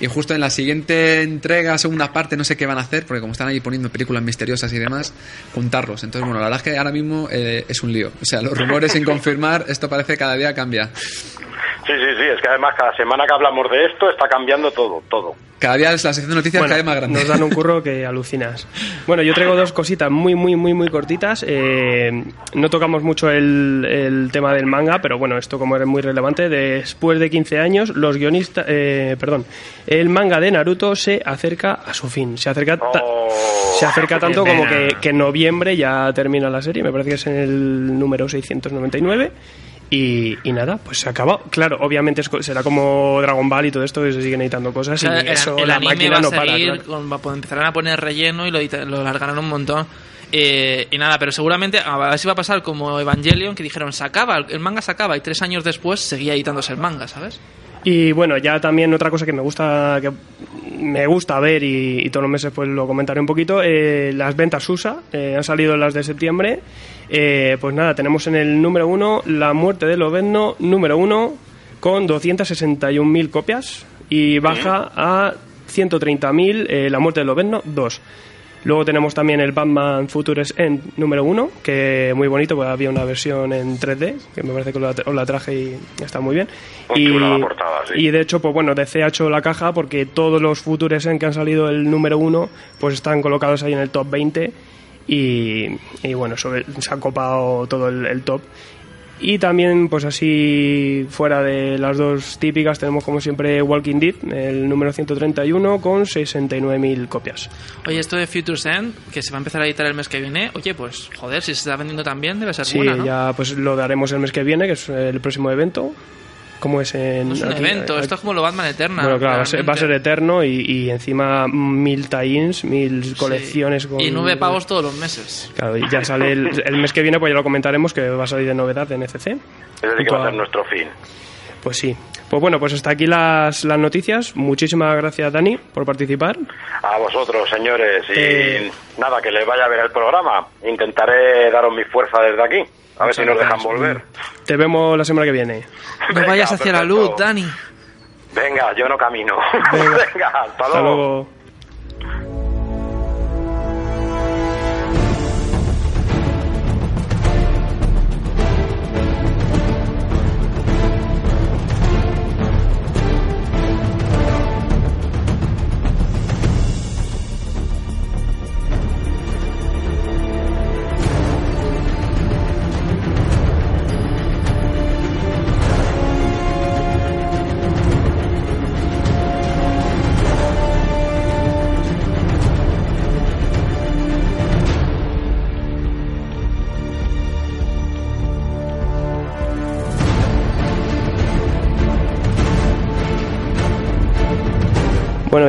F: Y justo en la siguiente entrega, segunda parte, no sé qué van a hacer, porque como están ahí poniendo películas misteriosas y demás, juntarlos. Entonces, bueno, la verdad es que ahora mismo eh, es un lío. O sea, los rumores sin confirmar, esto parece cada día cambia.
B: Sí, sí, sí, es que además cada semana que hablamos de esto está cambiando todo, todo.
F: Cada día la sección de noticias
A: Bueno,
F: cada vez más grande.
A: Nos dan un curro que alucinas. Bueno, yo traigo dos cositas muy, muy, muy, muy cortitas. Eh, no tocamos mucho el, el tema del manga, pero bueno, esto como es muy relevante. Después de 15 años, los guionistas, eh, perdón, el manga de Naruto se acerca a su fin. Se acerca, ta-
B: Oh,
A: se acerca tanto como que, que en noviembre ya termina la serie. Me parece que es en el número 699. Y, y nada, pues se acaba. Claro, obviamente es será como Dragon Ball y todo esto, que se siguen editando cosas.
D: O sea,
A: y
D: el,
A: eso
D: el
A: la
D: anime
A: máquina
D: va a
A: no para. claro.
D: va- pues empezarán a poner relleno y lo, lo alargarán un montón. Eh, y nada, pero seguramente a ver si va a pasar como Evangelion, que dijeron, se acaba, el manga se acaba, y tres años después seguía editándose el manga, ¿sabes?
A: Y bueno, ya también otra cosa que me gusta que me gusta ver y, y todos los meses pues lo comentaré un poquito, eh, las ventas USA, eh, han salido las de septiembre, Eh, pues nada, tenemos en el número uno La muerte de Lobezno, número uno, con 261.000 copias y baja a 130.000 eh, La muerte de Lobezno 2. Luego tenemos también el Batman Futures End número 1, que muy bonito, pues había una versión en 3D, que me parece que os la, traje y está muy bien.
B: Muy
A: y,
B: portada, sí.
A: y de hecho, pues bueno, DC ha hecho la caja porque todos los Futures End que han salido el número 1, pues están colocados ahí en el top 20 y, y bueno, sobre- se ha copado todo el, el top. Y también, pues así, fuera de las dos típicas, tenemos como siempre Walking Dead, el número 131, con 69.000 copias.
D: Oye, esto de Futures End, que se va a empezar a editar el mes que viene, oye, pues joder, si se está vendiendo tan bien, debe ser
A: Sí,
D: buena, ¿no?
A: ya pues lo daremos el mes que viene, que es el próximo evento. ¿Cómo es en.?
D: No es un
A: aquí-
D: evento,
A: aquí-
D: esto es como lo Batman Eterna.
A: Bueno, claro, va a ser, va a ser
D: realmente.
A: eterno y, y encima mil tie-ins, mil
D: Sí.
A: colecciones. Con,
D: Y nueve pavos todos los meses.
A: Claro, y ya sale el, el mes que viene, pues ya lo comentaremos, que va a salir de novedad en ECC.
B: Ese sí que va a
A: a-
B: ser nuestro fin.
A: Pues sí. Pues bueno, pues hasta aquí las, las noticias. Muchísimas gracias, Dani, por participar.
B: A vosotros, señores. Y
A: Eh.
B: nada, que les vaya a ver el programa. Intentaré daros mi fuerza desde aquí. A ver si nos dejan volver.
A: Te vemos la semana que viene.
D: No vayas hacia la luz, Dani.
B: Venga, yo no camino. [LAUGHS]
A: Venga.
B: Venga, hasta
A: Hasta
B: luego.
A: luego.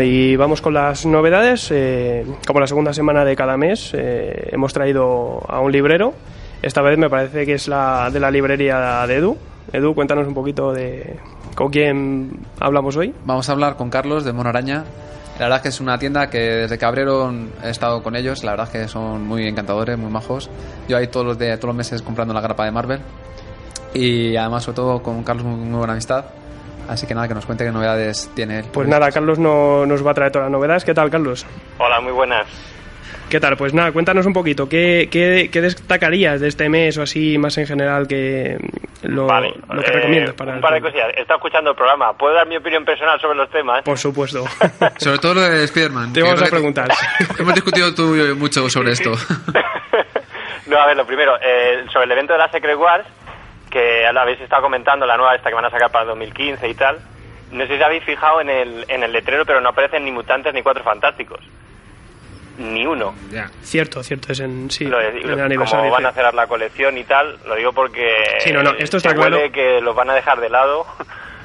A: Y vamos con las novedades. Eh, como la segunda semana de cada mes, eh, hemos traído a un librero. Esta vez me parece que es la de la librería de Edu. Edu, cuéntanos un poquito de con quién hablamos hoy.
F: Vamos a hablar con Carlos de Mono Araña. La verdad es que es una tienda que desde que abrieron he estado con ellos. La verdad es que son muy encantadores, muy majos. Yo ahí todos los, todos los meses comprando la grapa de Marvel. Y además, sobre todo, con Carlos, muy buena amistad. Así que nada, que nos cuente qué novedades tiene él.
A: Pues nada, Carlos no, nos va a traer todas las novedades. ¿Qué tal, Carlos?
G: Hola, muy buenas.
A: ¿Qué tal? Pues nada, cuéntanos un poquito. ¿Qué, qué, qué destacarías de este mes o así más en general que lo,
G: vale,
A: lo que
G: eh,
A: recomiendas para
G: un par de cosillas. He estado escuchando el programa. ¿Puedo dar mi opinión personal sobre los temas?
A: Por supuesto. [LAUGHS]
F: Sobre todo lo de Spider-Man.
A: Te
F: que
A: vamos a preguntar. [LAUGHS]
F: Hemos discutido tú y yo mucho sobre esto. [LAUGHS]
G: no, a ver, lo primero, eh, sobre el evento de la Secret Wars, que lo habéis estado comentando, la nueva esta que van a sacar para 2015 y tal. No sé si habéis fijado en el, en el letrero, pero no aparecen ni mutantes ni cuatro fantásticos. Ni uno.
E: Ya.
A: Cierto, cierto, es en, sí,
G: Lo
A: en el
G: como van a cerrar la colección y tal, lo digo porque
A: Sí, no, no, esto está claro.
G: que los van a dejar de lado. [LAUGHS]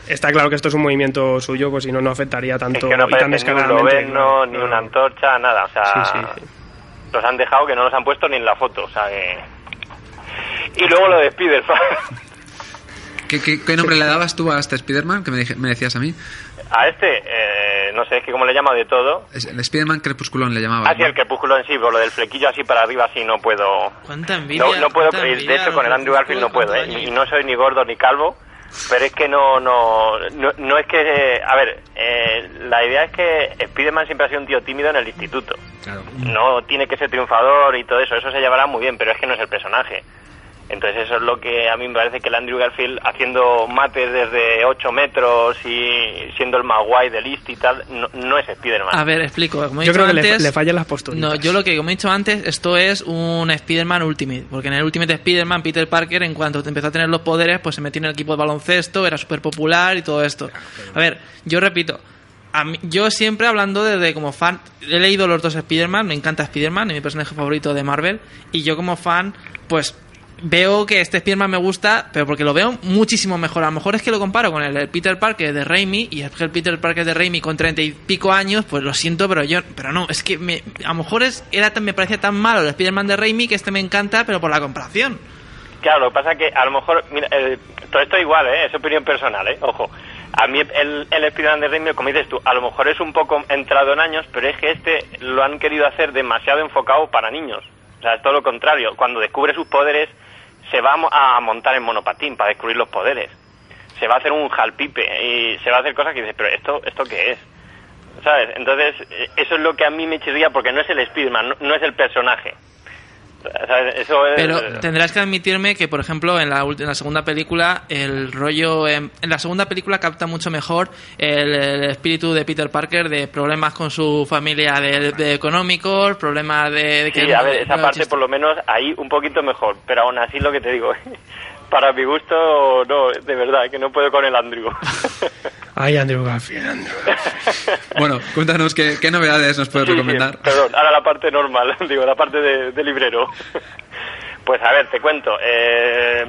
A: Está claro que esto es un movimiento suyo, pues si no, no afectaría
G: Es
A: tanto
G: que no
A: y tan
G: ni un
A: claro.
G: ni una antorcha, nada. O sea,
A: sí, sí.
G: los han dejado que no los han puesto ni en la foto. O sea, que... Y luego lo de Spider-Man. [LAUGHS]
F: ¿Qué, qué, qué nombre le dabas tú a este Spider-Man que me, dije- me decías a mí?
G: A este, eh, no sé, es que como le he llamado de todo.
F: Es- El Spider-Man crepusculón le llamaba.
G: Así el crepúsculo en sí, por lo del flequillo así para arriba, así no puedo.
D: Cuánta envidia.
G: No, no puedo, de
D: envidia,
G: hecho con el Andrew Garfield no puedo, ¿eh? y no soy ni gordo ni calvo, pero es que no, no, no, no es que, eh, a ver, eh, la idea es que Spider-Man siempre ha sido un tío tímido en el instituto,
E: Claro.
G: no tiene que ser triunfador y todo eso, eso se llevará muy bien, pero es que no es el personaje. Entonces eso es lo que a mí me parece que el Andrew Garfield haciendo mates desde 8 metros y siendo el más guay del list y tal, no, no es Spider-Man.
D: A ver, explico. Como he
A: Yo
D: dicho
A: creo que le,
D: antes,
A: le fallan las posturas.
D: No, yo lo que, como he dicho antes, esto es un Spider-Man Ultimate. Porque en el Ultimate Spider-Man, Peter Parker, en cuanto empezó a tener los poderes, pues se metió en el equipo de baloncesto, era súper popular y todo esto. A ver, yo repito. A mí- yo siempre hablando desde como fan, he leído los dos Spider-Man, me encanta Spider-Man, es mi personaje favorito de Marvel, y yo como fan, pues veo que este Spider-Man me gusta, pero porque lo veo muchísimo mejor. A lo mejor es que lo comparo con el, el Peter Parker de Raimi, y es que el Peter Parker de Raimi con treinta y pico años, pues lo siento, pero yo, pero no, es que me, a lo mejor es, era me parecía tan malo el Spider-Man de Raimi que este me encanta, pero por la comparación.
G: Claro, lo que pasa es que a lo mejor, mira, eh, todo esto igual, ¿eh? es opinión personal, ¿eh? ojo. A mí el, el Spider-Man de Raimi, como dices tú, a lo mejor es un poco entrado en años, pero es que este lo han querido hacer demasiado enfocado para niños. O sea, es todo lo contrario. Cuando descubre sus poderes, se va a mo- a montar en monopatín para descubrir los poderes. Se va a hacer un jalpipe y se va a hacer cosas que dices, pero ¿esto, esto qué es? ¿Sabes? Entonces, eh, eso es lo que a mí me chirría porque no es el Spider-Man, no, no es el personaje. Eso es...
D: Pero tendrás que admitirme que, por ejemplo, en la, en la segunda película, el rollo. En, en la segunda película capta mucho mejor el, el espíritu de Peter Parker de problemas con su familia de, de económicos, problemas de. de que
G: Sí, a ver, esa parte
D: chiste.
G: por lo menos ahí un poquito mejor, pero aún así lo que te digo, [LAUGHS] para mi gusto, no, de verdad, que no puedo con el Andrew. [LAUGHS]
A: Ay, Andrew Garfield, Andrew.
F: Bueno, cuéntanos qué, qué novedades nos puedes
G: Sí, sí,
F: recomendar.
G: perdón, ahora la parte normal, [LAUGHS] digo, la parte de, de librero. [LAUGHS] Pues a ver, te cuento. eh,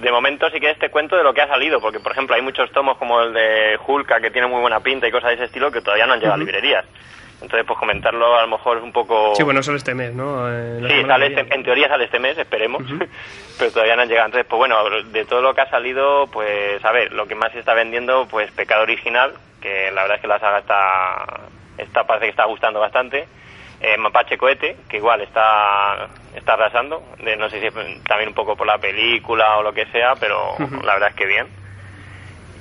G: de momento, si quieres, te cuento de lo que ha salido, porque por ejemplo hay muchos tomos como el de Hulka que tiene muy buena pinta y cosas de ese estilo que todavía no han llegado a librerías. Entonces, pues comentarlo a lo mejor es un poco.
A: Sí, bueno, solo este mes, ¿no? Eh,
G: Sí, sale este- en teoría sale este mes, esperemos, [LAUGHS] pero todavía no han llegado. Entonces, pues bueno, de todo lo que ha salido, pues a ver, lo que más se está vendiendo, pues Pecado Original, que la verdad es que la saga está, está parece que está gustando bastante. Eh, Mapache Cohete, que igual está, está arrasando, de, no sé si también un poco por la película o lo que sea, pero la verdad es que bien.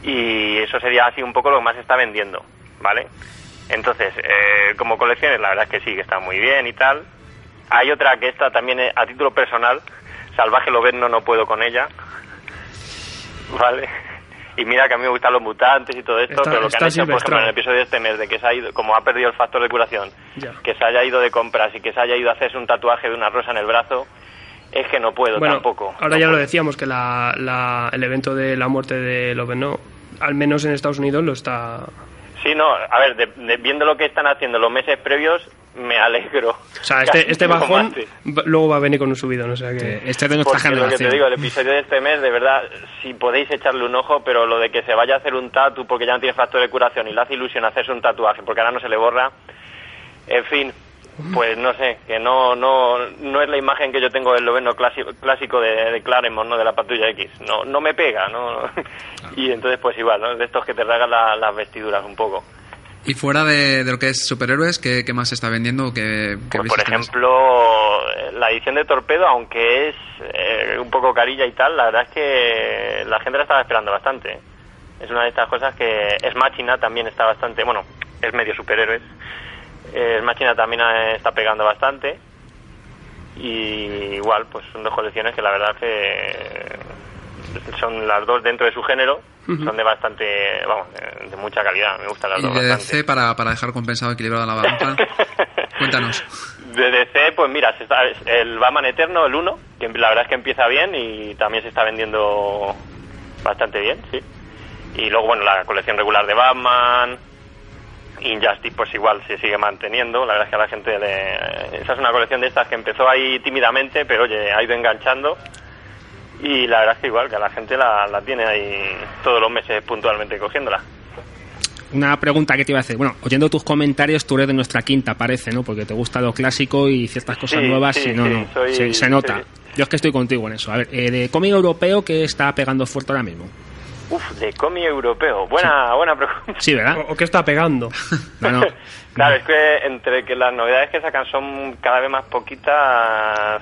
G: Y eso sería así un poco lo que más se está vendiendo, ¿vale? Entonces, eh, como colecciones, la verdad es que sí, que está muy bien y tal. Hay otra que está también eh, a título personal, Salvaje Loberno no puedo con ella, ¿vale? Y mira que a mí me gustan los mutantes y todo esto,
A: Está-
G: pero lo que han hecho, por ejemplo, en el episodio de este mes, de que se ha ido, como ha perdido el factor de curación,
A: Ya.
G: que se haya ido de compras y que se haya ido a hacerse un tatuaje de una rosa en el brazo, es que no puedo
A: Bueno,
G: tampoco.
A: ahora ya lo decíamos, que la, la- el evento de la muerte de Loveno, al menos en Estados Unidos, lo está...
G: Sí, no, a ver, de- de- viendo lo que están haciendo los meses previos, me alegro.
A: O sea, este, este bajón va- luego va a venir con un subidón, o sea que...
E: Este de
G: Porque lo que te digo, el episodio de este mes, de verdad, si podéis echarle un ojo, pero lo de que se vaya a hacer un tatu porque ya no tiene factor de curación y le hace ilusión hacerse un tatuaje porque ahora no se le borra, en fin, pues no sé, que no no no es la imagen que yo tengo del noveno clásico, clásico de, de Claremont, ¿no? De la patrulla X. No no me pega, ¿no? [LAUGHS] Y entonces, pues igual, ¿no? De estos que te ragan la- las vestiduras un poco.
F: Y fuera de, de lo que es superhéroes, ¿qué, qué más se está vendiendo? ¿Qué, qué
G: Pues, por ejemplo, eh, la edición de Torpedo, aunque es eh, un poco carilla y tal, la verdad es que la gente la estaba esperando bastante. Es una de estas cosas que es Machina también está bastante, bueno, es medio superhéroes. Es Machina también eh, está pegando bastante. Y igual, pues son dos colecciones que la verdad que son las dos dentro de su género, son de bastante, vamos, de, de mucha calidad, me gustan las
F: Y
G: dos
F: de
G: bastante.
F: DC, para, para dejar compensado, equilibrada la balanza, [LAUGHS] cuéntanos.
G: De DC, pues mira, se está- el Batman Eterno, el 1, que la verdad es que empieza bien y también se está vendiendo bastante bien, sí. Y luego, bueno, la colección regular de Batman, Injustice, pues igual se sigue manteniendo. La verdad es que a la gente le... Esa es una colección de estas que empezó ahí tímidamente, pero oye, ha ido enganchando. Y la verdad es que igual, que a la gente la, la tiene ahí todos los meses puntualmente cogiéndola.
E: Una pregunta que te iba a hacer. Bueno, oyendo tus comentarios, tú eres de nuestra quinta, parece, ¿no? Porque te gusta lo clásico y ciertas cosas
G: Sí,
E: nuevas
G: sí,
E: y no,
G: sí,
E: no.
G: soy-
E: se, se nota. Yo es que estoy contigo en eso. A ver, eh, de cómic europeo, que está pegando fuerte ahora mismo?
G: Uf, de cómic europeo. Buena, buena pregunta.
E: Sí, ¿verdad?
A: ¿O, o qué está pegando? [LAUGHS] [LAUGHS]
E: No, no.
G: Claro, es que entre que las novedades que sacan son cada vez más poquitas,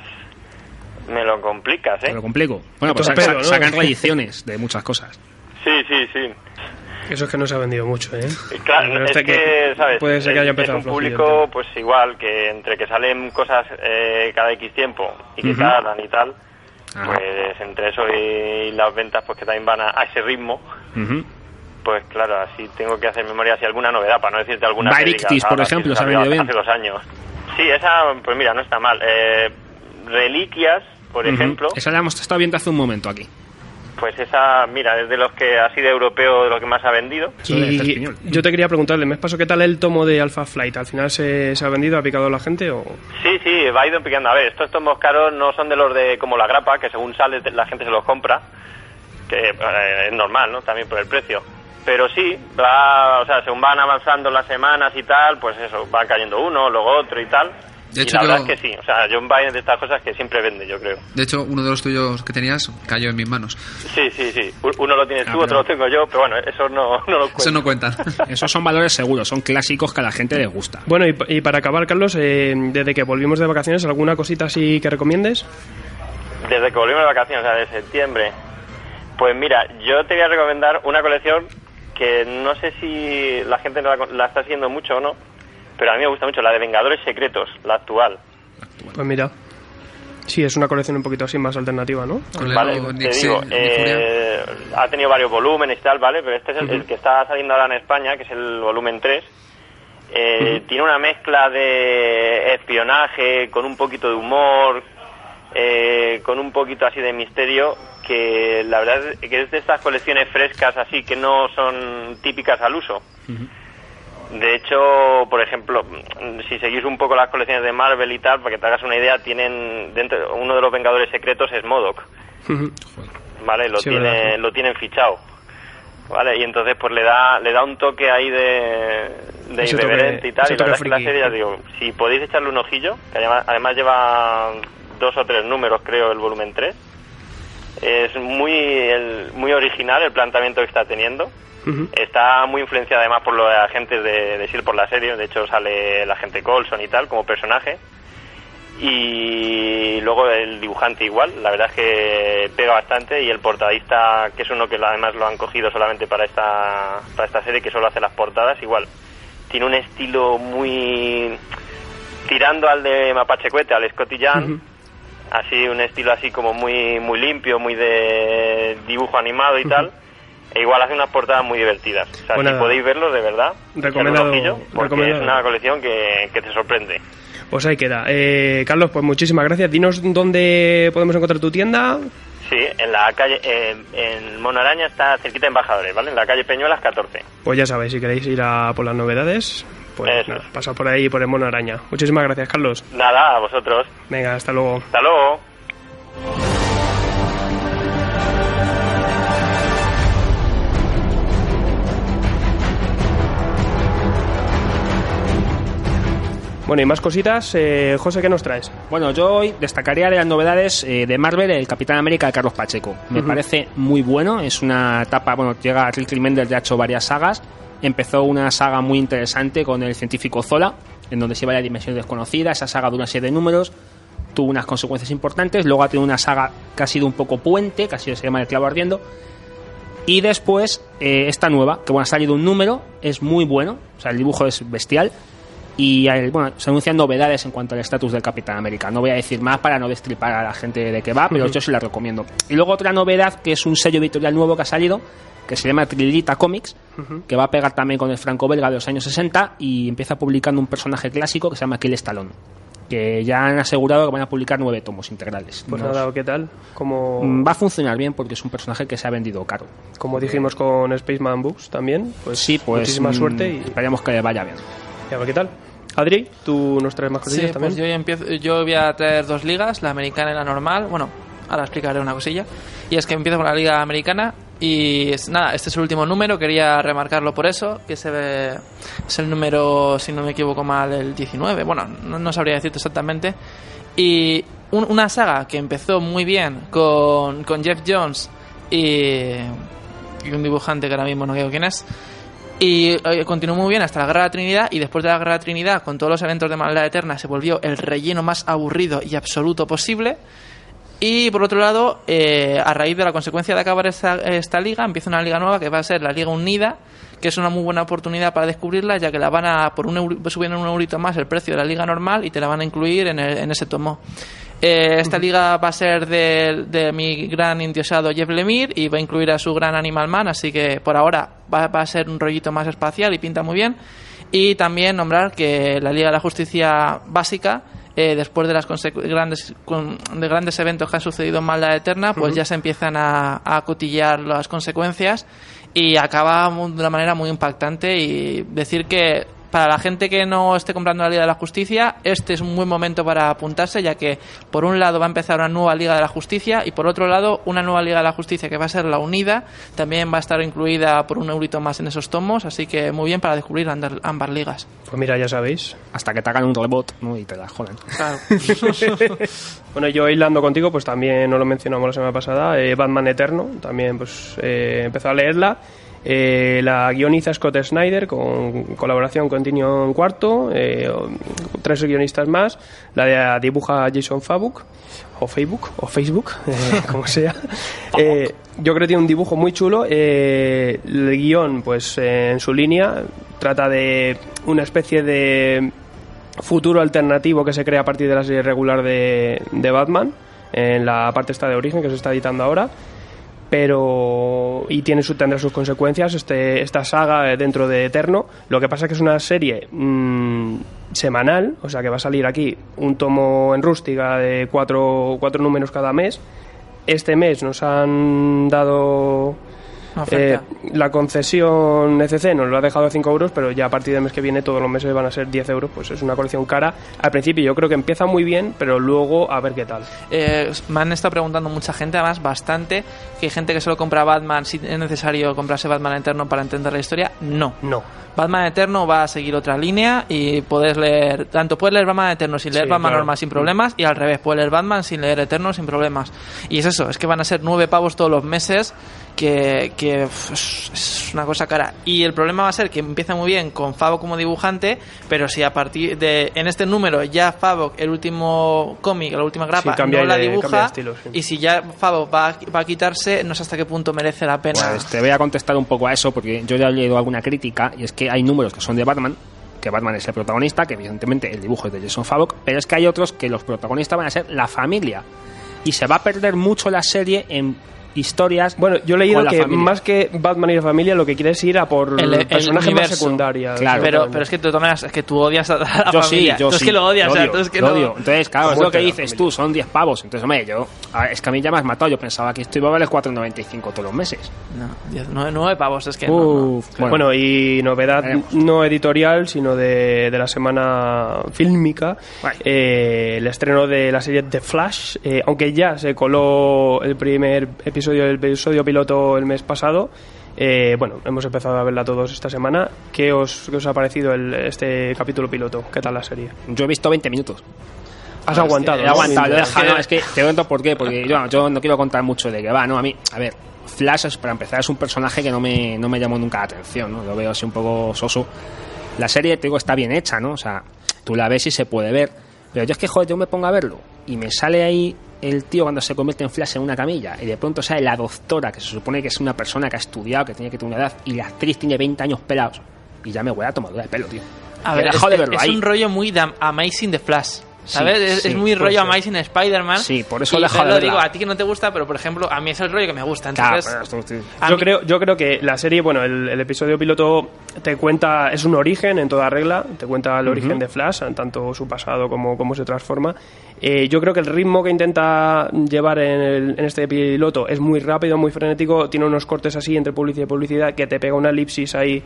G: me lo complicas, ¿eh?
E: Te lo complico. Bueno, pues
A: ¿no?
E: sacan [LAUGHS] reediciones de muchas cosas.
G: Sí, sí, sí.
A: Eso es que no se ha vendido mucho, ¿eh?
G: Claro,
A: Pero
G: es
A: este
G: que, ¿sabes?
A: Puede ser que
G: Es-
A: haya
G: es
A: empezado
G: un
A: flojillo el
G: público, pues igual, que entre que salen cosas eh, cada X tiempo y que y tal, Pues entre eso y las ventas pues que también van a, a ese ritmo, pues claro, así tengo que hacer memoria si alguna novedad, para no decirte alguna que
E: por ejemplo, ¿se ha
G: salió
E: vendido bien?
G: Hace dos años. Sí, esa, pues mira, no está mal. Eh, Reliquias, por ejemplo,
E: Esa la hemos estado viendo hace un momento aquí.
G: Pues esa, mira, es de los que así de europeo, de lo que más ha vendido.
A: Y yo te quería preguntar, el mes pasado, ¿qué tal el tomo de Alpha Flight? ¿Al final se, se ha vendido, ha picado la gente o...?
G: Sí, sí, va ido picando. A ver, estos tomos caros no son de los de como la grapa, que según sale la gente se los compra, que eh, es normal, ¿no? También por el precio. Pero sí, va, o sea, según van avanzando las semanas y tal, pues eso, van cayendo uno, luego otro y tal.
F: De
G: y
F: hecho,
G: la
F: yo-
G: verdad es que sí, o sea, John Biden de estas cosas que siempre vende, yo creo.
F: De hecho, uno de los tuyos que tenías cayó en mis manos.
G: Sí, sí, sí. Uno lo tienes
E: Ah,
G: tú,
E: pero-
G: otro lo tengo yo, pero bueno, eso no, [LAUGHS] no lo cuento.
F: Eso no cuentan. [LAUGHS]
E: Esos son valores seguros, son clásicos que a la gente les gusta.
A: Bueno, y, pa- y para acabar, Carlos, eh, desde que volvimos de vacaciones, ¿alguna cosita así que recomiendes?
G: Desde que volvimos de vacaciones, o sea, de septiembre. Pues mira, yo te voy a recomendar una colección que no sé si la gente la, la está siguiendo mucho o no, pero a mí me gusta mucho, la de Vengadores Secretos, la actual.
A: Pues mira, sí, es una colección un poquito así más alternativa, ¿no?
F: Con el
G: Vale, te digo, eh, ha tenido varios volúmenes y tal, ¿vale? Pero este es el, el que está saliendo ahora en España, que es el volumen 3. Eh, Tiene una mezcla de espionaje con un poquito de humor, eh, con un poquito así de misterio, que la verdad es que es de estas colecciones frescas así que no son típicas al uso. De hecho, por ejemplo, si seguís un poco las colecciones de Marvel y tal, para que te hagas una idea, tienen dentro uno de los Vengadores secretos es Modoc. [LAUGHS] ¿vale? Lo
A: Sí, verdad,
G: tiene,
A: sí.
G: lo tienen fichado. ¿Vale? Y entonces pues le da le da un toque ahí de, de
A: Ese toque-
G: irreverente y tal. Y la verdad es que la serie, ya digo, si podéis echarle un ojillo, que además, además lleva dos o tres números, creo, el volumen 3. Es muy, el- muy original el planteamiento que está teniendo. Está muy influenciada además por los agentes de, de S.H.I.E.L.D. por la serie. De hecho, sale el agente Colson y tal como personaje. Y luego el dibujante igual. La verdad es que pega bastante. Y el portadista, que es uno que además lo han cogido solamente para esta, para esta serie, que solo hace las portadas, igual. Tiene un estilo muy. tirando al de Mapache Cuete, al Scotty Young.
A: Ujú.
G: Así, un estilo así como muy, muy limpio, muy de dibujo animado y tal. E igual hace unas portadas muy divertidas. O sea, si podéis verlo, de verdad,
A: Recomendado-
G: ojillo, porque
A: recomendado.
G: es una colección que, que te sorprende.
A: Pues ahí queda. Eh, Carlos, pues muchísimas gracias. Dinos dónde podemos encontrar tu tienda.
G: Sí, en la calle, eh, en Mono Araña está cerquita de Embajadores, ¿vale? En la calle Peñuelas 14.
A: Pues ya sabéis, si queréis ir a por las novedades, pues nada, pasad por ahí por el Mono Araña. Muchísimas gracias, Carlos.
G: Nada, a vosotros.
A: Venga, hasta luego.
G: Hasta luego.
A: Bueno, y más cositas. Eh, José, ¿qué nos traes?
E: Bueno, yo hoy destacaría de las novedades eh, de Marvel el Capitán América de Carlos Pacheco. Me parece muy bueno, es una etapa, bueno, llega Rick Remender, ya ha hecho varias sagas. Empezó una saga muy interesante con el científico Zola, en donde se iba a la dimensión desconocida. Esa saga de una serie de números tuvo unas consecuencias importantes. Luego ha tenido una saga que ha sido un poco puente, que ha sido, se llama El clavo ardiendo. Y después, eh, esta nueva, que bueno, ha salido un número, es muy bueno, o sea, el dibujo es bestial. Y bueno, se anuncian novedades en cuanto al estatus del Capitán América. No voy a decir más para no destripar a la gente de que va, pero yo sí la recomiendo. Y luego otra novedad, que es un sello editorial nuevo que ha salido, que se llama Trilita Comics, que va a pegar también con el franco-belga de los años 60 y empieza publicando un personaje clásico que se llama Aquiles Talón. Que ya han asegurado que van a publicar nueve tomos integrales.
A: Pues
E: Nos-
A: nada, ¿qué tal? Como,
E: Mm, Va a funcionar bien porque es un personaje que se ha vendido caro.
A: como dijimos con Spaceman Books también, pues,
E: Sí, pues
A: muchísima
E: mm,
A: suerte y
E: esperemos que le vaya bien.
A: y a ver qué tal. Adri, ¿tú nos traes más
D: Sí,
A: cosillas también?
D: pues yo, ya empiezo, yo voy a traer dos ligas, la americana y la normal. Bueno, ahora explicaré una cosilla. Y es que empiezo con la liga americana y es, nada, este es el último número, quería remarcarlo por eso, que se ve, es el número, si no me equivoco mal, el 19. Bueno, no, no sabría decirte exactamente. Y un- una saga que empezó muy bien con, con Jeff Jones y, y un dibujante que ahora mismo no veo quién es. Y eh, continuó muy bien hasta la Guerra de la Trinidad y después de la Guerra de la Trinidad, con todos los eventos de Maldad Eterna, se volvió el relleno más aburrido y absoluto posible. Y por otro lado, eh, a raíz de la consecuencia de acabar esta, esta liga, empieza una liga nueva que va a ser la Liga Unida, que es una muy buena oportunidad para descubrirla, ya que la van a, por un euro, subiendo un eurito más el precio de la liga normal y te la van a incluir en, el- en ese tomo. Eh, esta liga va a ser de, de mi gran indiosado Jeff Lemire y va a incluir a su gran Animal Man, así que por ahora va, va a ser un rollito más espacial y pinta muy bien. Y también nombrar que la Liga de la Justicia básica, eh, después de las grandes, con- de grandes eventos que han sucedido en Maldad Eterna, pues ya se empiezan a, a cotillar las consecuencias y acaba mu- de una manera muy impactante y decir que para la gente que no esté comprando la Liga de la Justicia, este es un buen momento para apuntarse, ya que por un lado va a empezar una nueva Liga de la Justicia y por otro lado una nueva Liga de la Justicia que va a ser la Unida, también va a estar incluida por un eurito más en esos tomos, así que muy bien para descubrir ambas ligas.
A: Pues mira, ya sabéis.
E: Hasta que te hagan un rebot ¿no? y te la jodan.
D: Claro. [LAUGHS]
A: Bueno, yo hilando contigo, pues también no lo mencionamos la semana pasada, eh, Batman Eterno, también pues eh, empezó a leerla. Eh, la guioniza Scott Snyder con colaboración con Tinion Cuarto, eh, tres guionistas más, la de dibuja Jason Fabuk o Facebook o Facebook, [LAUGHS] eh, como sea. Eh, yo creo que tiene un dibujo muy chulo. el guion, pues en su línea, trata de una especie de futuro alternativo que se crea a partir de la serie regular de, de Batman, en la parte esta de origen que se está editando ahora. Pero. Y tiene su, tendrá sus consecuencias este, esta saga dentro de Eterno. Lo que pasa es que es una serie mm, semanal, o sea que va a salir aquí un tomo en rústica de cuatro, cuatro números cada mes. Este mes nos han dado. Eh, la concesión ECC nos lo ha dejado a 5 euros, pero ya a partir del mes que viene todos los meses van a ser 10 euros, pues es una colección cara. Al principio yo creo que empieza muy bien, pero luego a ver qué tal.
D: Eh, me han estado preguntando mucha gente, además bastante, que hay gente que solo compra Batman si es necesario comprarse Batman Eterno para entender la historia. No.
A: No.
D: Batman Eterno va a seguir otra línea y puedes leer, tanto puedes leer Batman Eterno sin leer
A: Sí,
D: Batman
A: claro.
D: normal sin problemas y al revés, puedes leer Batman sin leer Eterno sin problemas. Y es eso, es que van a ser nueve pavos todos los meses, que, que es una cosa cara. Y el problema va a ser que empieza muy bien con Favo como dibujante, pero si a partir de, en este número ya Favo, el último cómic, la última grapa,
A: Sí,
D: no la
A: de
D: dibuja,
A: estilo, sí.
D: y si ya Favo va, a- va a quitarse, no sé hasta qué punto merece la pena.
E: Pues te voy a contestar un poco a eso porque yo ya he leído alguna crítica y es que hay números que son de Batman, que Batman es el protagonista, que evidentemente el dibujo es de Jason Favok, pero es que hay otros que los protagonistas van a ser la familia y se va a perder mucho la serie en historias.
A: Bueno, yo he leído que
E: familia.
A: más que Batman y la familia, lo que quiere es ir a por
D: El- el
A: personajes más
D: universo.
A: secundarios.
E: Claro.
D: pero, pero es que de todas maneras, es que tú odias a la
E: yo
D: familia.
E: sí, yo
D: Tú es
E: sí.
D: que lo odias,
E: lo
D: o sea,
E: odio,
D: tú es que
E: lo
D: no-
E: odio. Entonces, claro, es lo que dices
A: familia.
E: tú, son 10 pavos. Entonces, hombre, yo, es que a mí ya me has matado. Yo pensaba que esto iba a valer 4,95 todos los meses.
D: No, diez- nueve, nueve pavos, es que no, no.
E: Uf,
A: Bueno, y novedad
E: Veremos.
A: no editorial, sino de, de la semana fílmica,
E: Vale.
A: eh, el estreno de la serie The Flash, eh, aunque ya se coló el primer episodio, el episodio piloto el mes pasado. eh, bueno, hemos empezado a verla todos esta semana. ¿Qué os, qué os ha parecido el- este capítulo piloto? ¿Qué tal la serie?
E: yo he visto 20 minutos.
A: Has aguantado,
E: He
A: ¿no?
E: aguantado, he dejado, no, es que te cuento por qué, porque yo, yo no quiero contar mucho de que va, ¿no? A mí, a ver, Flash, es- para empezar, es un personaje que no me, no me llamó nunca la atención, ¿no? Lo veo así un poco soso. La serie, te digo, está bien hecha, ¿no? O sea, tú la ves y se puede ver. Pero yo es que, joder, yo me pongo a verlo y me sale ahí el tío cuando se convierte en Flash en una camilla y de pronto sale la doctora, que se supone que es una persona que ha estudiado, que tiene que tener una edad, y la actriz tiene 20 años pelados. Y ya me huele a tomadura de pelo, tío.
D: A ver, es,
E: de verlo
D: es
E: ahí.
D: un rollo muy de Amazing de Flash.
E: Sí,
D: ¿Sabes? es,
E: sí,
D: es muy rollo. Amazing Spider-Man.
E: Sí, por eso de
D: lo digo, a ti que no te gusta, pero por ejemplo, a mí es el rollo que me gusta.
E: Claro,
D: Entonces,
E: esto-
A: yo
D: mí-
A: creo, yo creo que la serie, bueno, el, el episodio piloto te cuenta, es un origen en toda regla, te cuenta el origen de Flash, tanto su pasado como cómo se transforma. Eh, yo creo que el ritmo que intenta llevar en, el- en este piloto es muy rápido, muy frenético, tiene unos cortes así entre publicidad y publicidad que te pega una elipsis ahí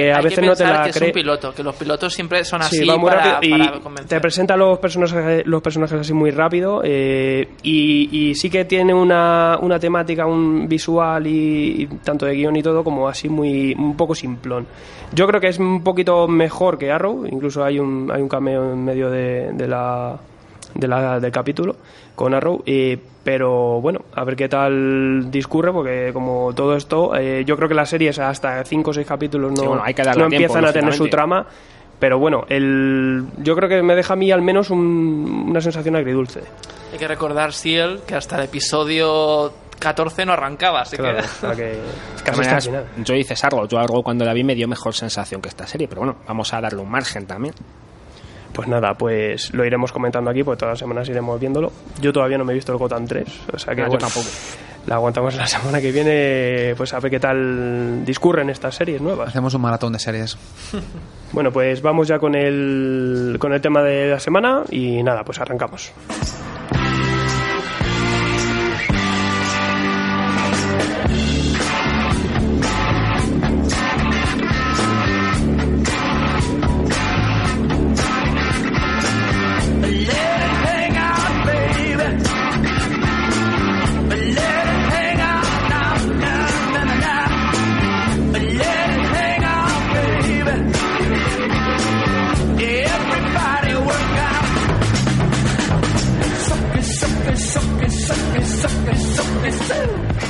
A: que a
D: hay
A: veces
D: que
A: no te la crees.
D: un piloto, que los pilotos siempre son
A: Sí,
D: así
A: va muy
D: para,
A: rápido
D: para
A: y te presenta los personajes, los personajes así muy rápido eh, y, y sí que tiene una, una temática, un visual y, y tanto de guion y todo como así muy un poco simplón. Yo creo que es un poquito mejor que Arrow, incluso hay un, hay un cameo en medio de, de la, de la- del capítulo con Arrow, eh, pero bueno, a ver qué tal discurre, porque como todo esto, eh, yo creo que las series hasta 5 o 6 capítulos no,
E: Sí, bueno, hay que darle
A: no
E: tiempo,
A: empiezan a tener su trama, Pero bueno, el, yo creo que me deja a mí al menos un- una sensación agridulce.
D: Hay que recordar, Ciel, que hasta el episodio 14 no arrancaba, así
A: Claro,
D: que...
A: que [LAUGHS]
E: maneras, yo dices algo, yo algo cuando la vi me dio mejor sensación que esta serie, pero bueno, vamos a darle un margen también.
A: Pues nada, pues lo iremos comentando aquí, porque todas las semanas iremos viéndolo. Yo todavía no me he visto el Gotham 3, o sea que
E: No, yo
A: bueno,
E: tampoco.
A: la aguantamos la [LAUGHS] semana que viene, pues a ver qué tal discurren estas series nuevas.
F: Hacemos un maratón de series. [LAUGHS]
A: Bueno, pues vamos ya con el, con el tema de la semana y nada, pues arrancamos.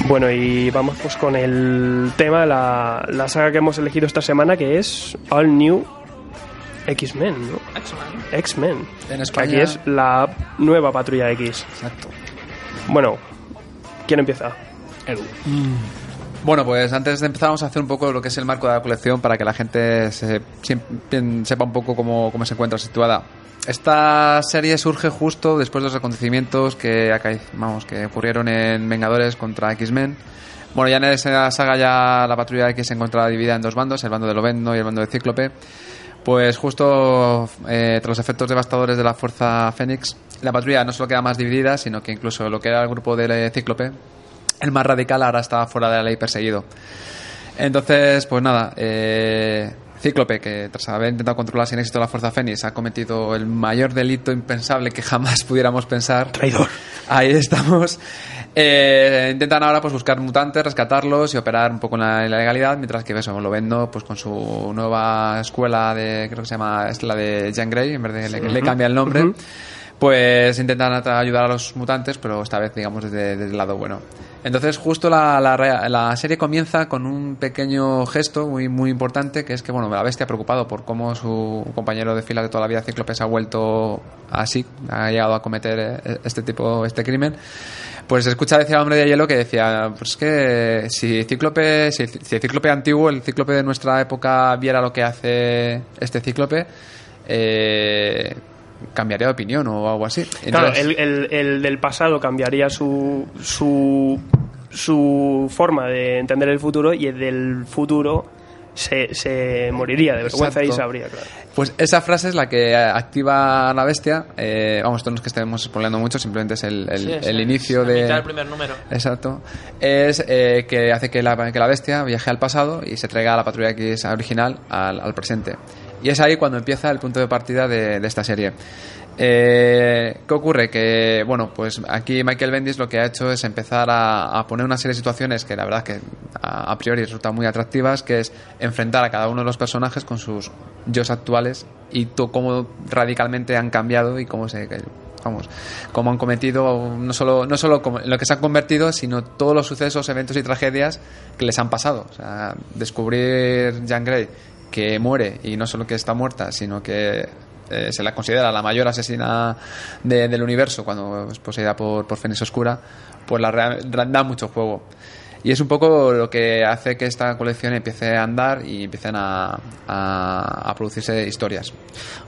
A: Bueno, y vamos pues con el tema de la, la saga que hemos elegido esta semana, que es All New X-Men, ¿no?
D: X-Men.
A: X-Men.
F: En España-
A: Aquí es la nueva patrulla X.
F: Exacto.
A: Bueno, ¿quién empieza?
E: Edu.
F: Bueno, pues antes de empezar vamos a hacer un poco lo que es el marco de la colección para que la gente se- sepa un poco cómo, cómo se encuentra situada. Esta serie surge justo después de los acontecimientos que, vamos, que ocurrieron en Vengadores contra X-Men. Bueno, ya en esa saga ya la patrulla X se encontraba dividida en dos bandos, el bando de Lovendo y el bando de Cíclope. Pues justo eh, tras los efectos devastadores de la Fuerza Fénix, la patrulla no solo queda más dividida, sino que incluso lo que era el grupo de Cíclope, el más radical ahora está fuera de la ley perseguido. Entonces, pues nada, eh, Cíclope, que tras haber intentado controlar sin éxito la Fuerza Fénix, ha cometido el mayor delito impensable que jamás pudiéramos pensar.
A: Traidor.
F: Ahí estamos. Eh, intentan ahora pues buscar mutantes, rescatarlos y operar un poco en la, legalidad, mientras que eso lo vendo pues con su nueva escuela de creo que se llama es la de Jean Grey, en vez de le, le cambia el nombre. Pues intentan ayudar a los mutantes, pero esta vez digamos desde, desde el lado bueno. Entonces justo la, serie comienza con un pequeño gesto muy muy importante que es que bueno la bestia preocupado por cómo su compañero de fila de toda la vida Cíclope se ha vuelto así, ha llegado a cometer eh, este tipo este crimen pues escucha decir al hombre de hielo que decía, pues que si Cíclope, si, si el Cíclope antiguo, el Cíclope de nuestra época viera lo que hace este Cíclope, eh, cambiaría de opinión o algo así.
A: Claro, el, el- el del pasado cambiaría su, su, su forma de entender el futuro y el del futuro se, se moriría de vergüenza y
F: Exacto.
A: sabría, claro.
F: Pues esa frase es la que activa a la bestia. Eh, vamos, esto no es que estemos spoileando mucho, simplemente es el, el-
D: Sí, es
F: el
D: la-
F: inicio de.
D: primer número.
F: Exacto. Es eh, que hace que la, que la bestia viaje al pasado y se traiga a la patrulla X original al, al presente. Y es ahí cuando empieza el punto de partida de, de esta serie. Eh, ¿Qué ocurre? Que, bueno, pues aquí Michael Bendis lo que ha hecho es empezar a, poner una serie de situaciones que la verdad que a, priori resultan muy atractivas, que es enfrentar a cada uno de los personajes con sus yo actuales y cómo radicalmente han cambiado y cómo se... Vamos, cómo han cometido no solo, no solo en lo que se han convertido, sino todos los sucesos, eventos y tragedias que les han pasado. O sea, descubrir Jean Grey que muere y no solo que está muerta, sino que eh, se la considera la mayor asesina de- del universo cuando es poseída por, por Fénix Oscura, pues la da mucho juego. Y es un poco lo que hace que esta colección empiece a andar y empiecen a, a, a producirse historias.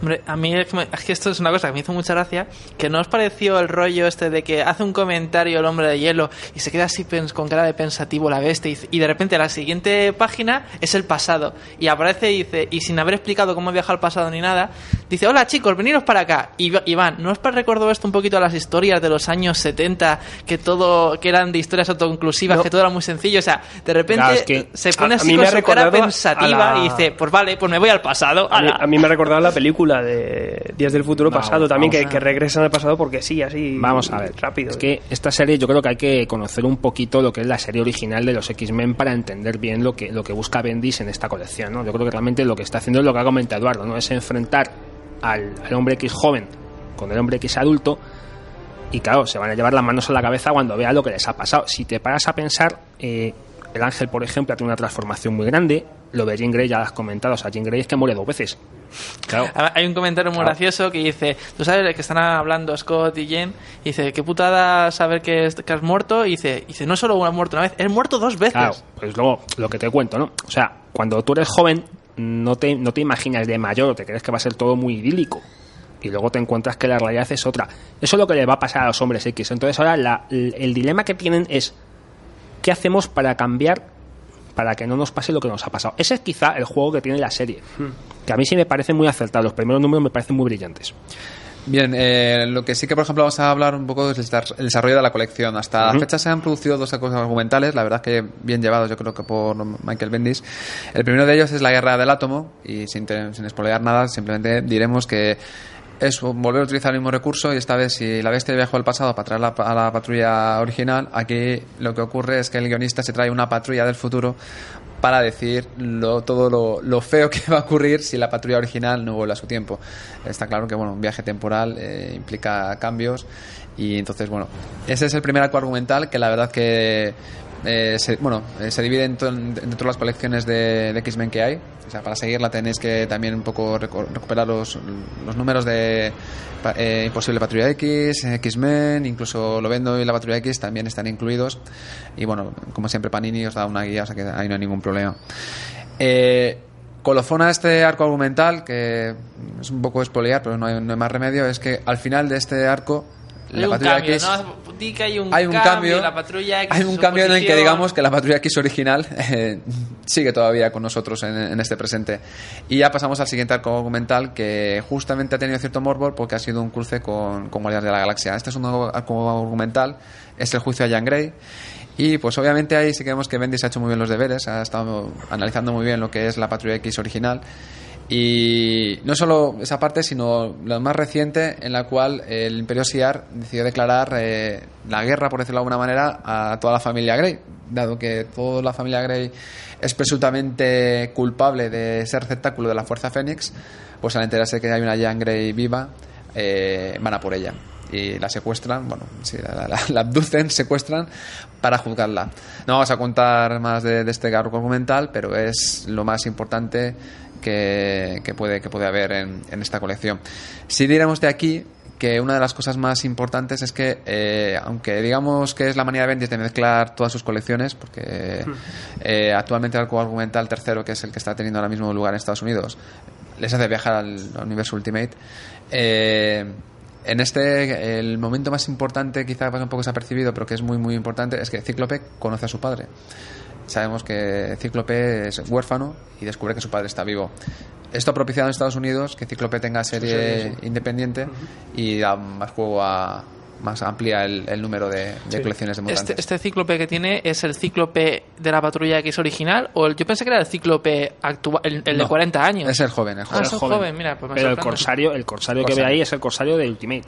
D: Hombre, a mí es que, me- es que esto es una cosa que me hizo mucha gracia. Que no os pareció el rollo este de que hace un comentario el hombre de hielo y se queda así pens- con cara de pensativo la bestia y, de repente la siguiente página es el pasado. Y aparece y dice, y sin haber explicado cómo viaja al pasado ni nada, dice, hola chicos, veniros para acá. Y Iván, ¿no os recordó esto un poquito a las historias de los años 70? Que todo, que eran de historias autoconclusivas,
A: No.
D: que todo era muy sencillo. O sea, de repente
E: Claro, es que
D: se pone
A: a- a
D: así
A: mí
D: con
A: me ha
D: su cara
A: recordado a
D: pensativa
A: la-
D: y dice, pues vale, pues me voy al pasado.
A: A mí,
D: ala".
A: a mí me ha recordado la [LAUGHS] película de Días del Futuro Pasado también, que, que regresan al pasado porque sí, así
E: Vamos a ver.
A: rápido.
E: Es que esta serie yo creo que hay que conocer un poquito lo que es la serie original de los X-Men para entender bien lo que, lo que busca Bendis en esta colección. ¿no? Yo creo que realmente lo que está haciendo es lo que ha comentado Eduardo, ¿no? es enfrentar al, al hombre X joven con el hombre X adulto y claro, se van a llevar las manos a la cabeza cuando vean lo que les ha pasado. Si te paras a pensar, eh, El ángel, por ejemplo, tiene una transformación muy grande. Lo de Jean Grey ya lo has comentado. O sea, Jean Grey es que muere dos veces. Claro.
D: Hay un comentario muy
E: Claro.
D: gracioso que dice, tú sabes que están hablando Scott y Jen, y dice, qué putada saber que, es- que has muerto, y dice, y dice, no solo una muerto una vez, es muerto dos veces.
E: Claro, pues luego lo que te cuento, ¿no? O sea, cuando tú eres joven, no te, no te imaginas de mayor, te crees que va a ser todo muy idílico. Y luego te encuentras que la realidad es otra. Eso es lo que le va a pasar a los hombres X. Entonces ahora la- el, el dilema que tienen es, ¿qué hacemos para cambiar, para que no nos pase lo que nos ha pasado? Ese es quizá el juego que tiene la serie. Que a mí sí me parece muy acertado. Los primeros números me parecen muy brillantes.
F: Bien, eh, lo que sí que, por ejemplo, vamos a hablar un poco es el desar- el desarrollo de la colección. Hasta la fecha se han producido dos cosas argumentales, la verdad que bien llevados, yo creo que por Michael Bendis. El primero de ellos es la guerra del átomo, y sin, sin spoilear nada, simplemente diremos que es volver a utilizar el mismo recurso y esta vez si la bestia viajó al pasado para traer la- a la patrulla original, aquí lo que ocurre es que el guionista se trae una patrulla del futuro para decir lo, todo lo, feo que va a ocurrir si la patrulla original no vuelve a su tiempo. Está claro que bueno, un viaje temporal eh, implica cambios y entonces bueno, ese es el primer arco argumental que la verdad que eh, se, bueno, eh, se divide en to- en- dentro de las colecciones de, de X-Men que hay. O sea, para seguirla tenéis que también un poco reco- recuperar los, los números de eh, Imposible Patrulla X, X-Men, incluso Lovendo y la Patrulla X también están incluidos. Y bueno, como siempre Panini os da una guía, o sea que ahí no hay ningún problema. Eh, colofona este arco argumental, que es un poco espoliar, pero no hay, no hay más remedio, es que al final de este arco, la Patrulla
D: cambio,
F: X
D: ¿no? Hay un,
F: hay un
D: cambio,
F: cambio,
D: la patrulla X
F: hay un cambio en el que digamos que la patrulla X original eh, sigue todavía con nosotros en, en este presente. Y ya pasamos al siguiente arco argumental que justamente ha tenido cierto morbo porque ha sido un cruce con, con Guardianes de la Galaxia. Este es un nuevo arco argumental es el juicio a Jean Grey. Y pues obviamente ahí sí que vemos que Bendis ha hecho muy bien los deberes ha estado analizando muy bien lo que es la patrulla X original y no solo esa parte, sino lo más reciente en la cual el Imperio Siar decidió declarar eh, la guerra, por decirlo de alguna manera, a toda la familia Grey, dado que toda la familia Grey es presuntamente culpable de ser receptáculo de la Fuerza Fénix, pues al enterarse que hay una Jean Grey viva, eh, van a por ella y la secuestran, bueno, sí, la, la- la abducen, [LAUGHS] secuestran para juzgarla. No vamos a contar más de, de este arco argumental, pero es lo más importante que, que puede, que puede haber en, en esta colección. Si diremos de aquí que una de las cosas más importantes es que, eh, aunque digamos que es la manera de Bendis de mezclar todas sus colecciones, porque eh, actualmente el arco argumental tercero, que es el que está teniendo ahora mismo lugar en Estados Unidos, les hace viajar al, al universo Ultimate. Eh, en este, el momento más importante, quizá pasa un poco desapercibido, pero que es muy, muy importante, es que Cíclope conoce a su padre. Sabemos que Cíclope es huérfano y descubre que su padre está vivo. Esto ha propiciado en Estados Unidos que Cíclope tenga serie
A: sí.
F: independiente y da más juego a más amplía el, el número de, de
A: Sí.
F: colecciones de mutantes.
D: Este, este cíclope que tiene es el cíclope de la patrulla X original o el, yo pensé que era el cíclope actual, el, el de
F: No,
D: 40 años.
F: Es el joven, el
D: Ah,
F: joven.
D: es el joven, mira, pues
E: Pero el corsario, el corsario que ve ahí es el corsario de Ultimate.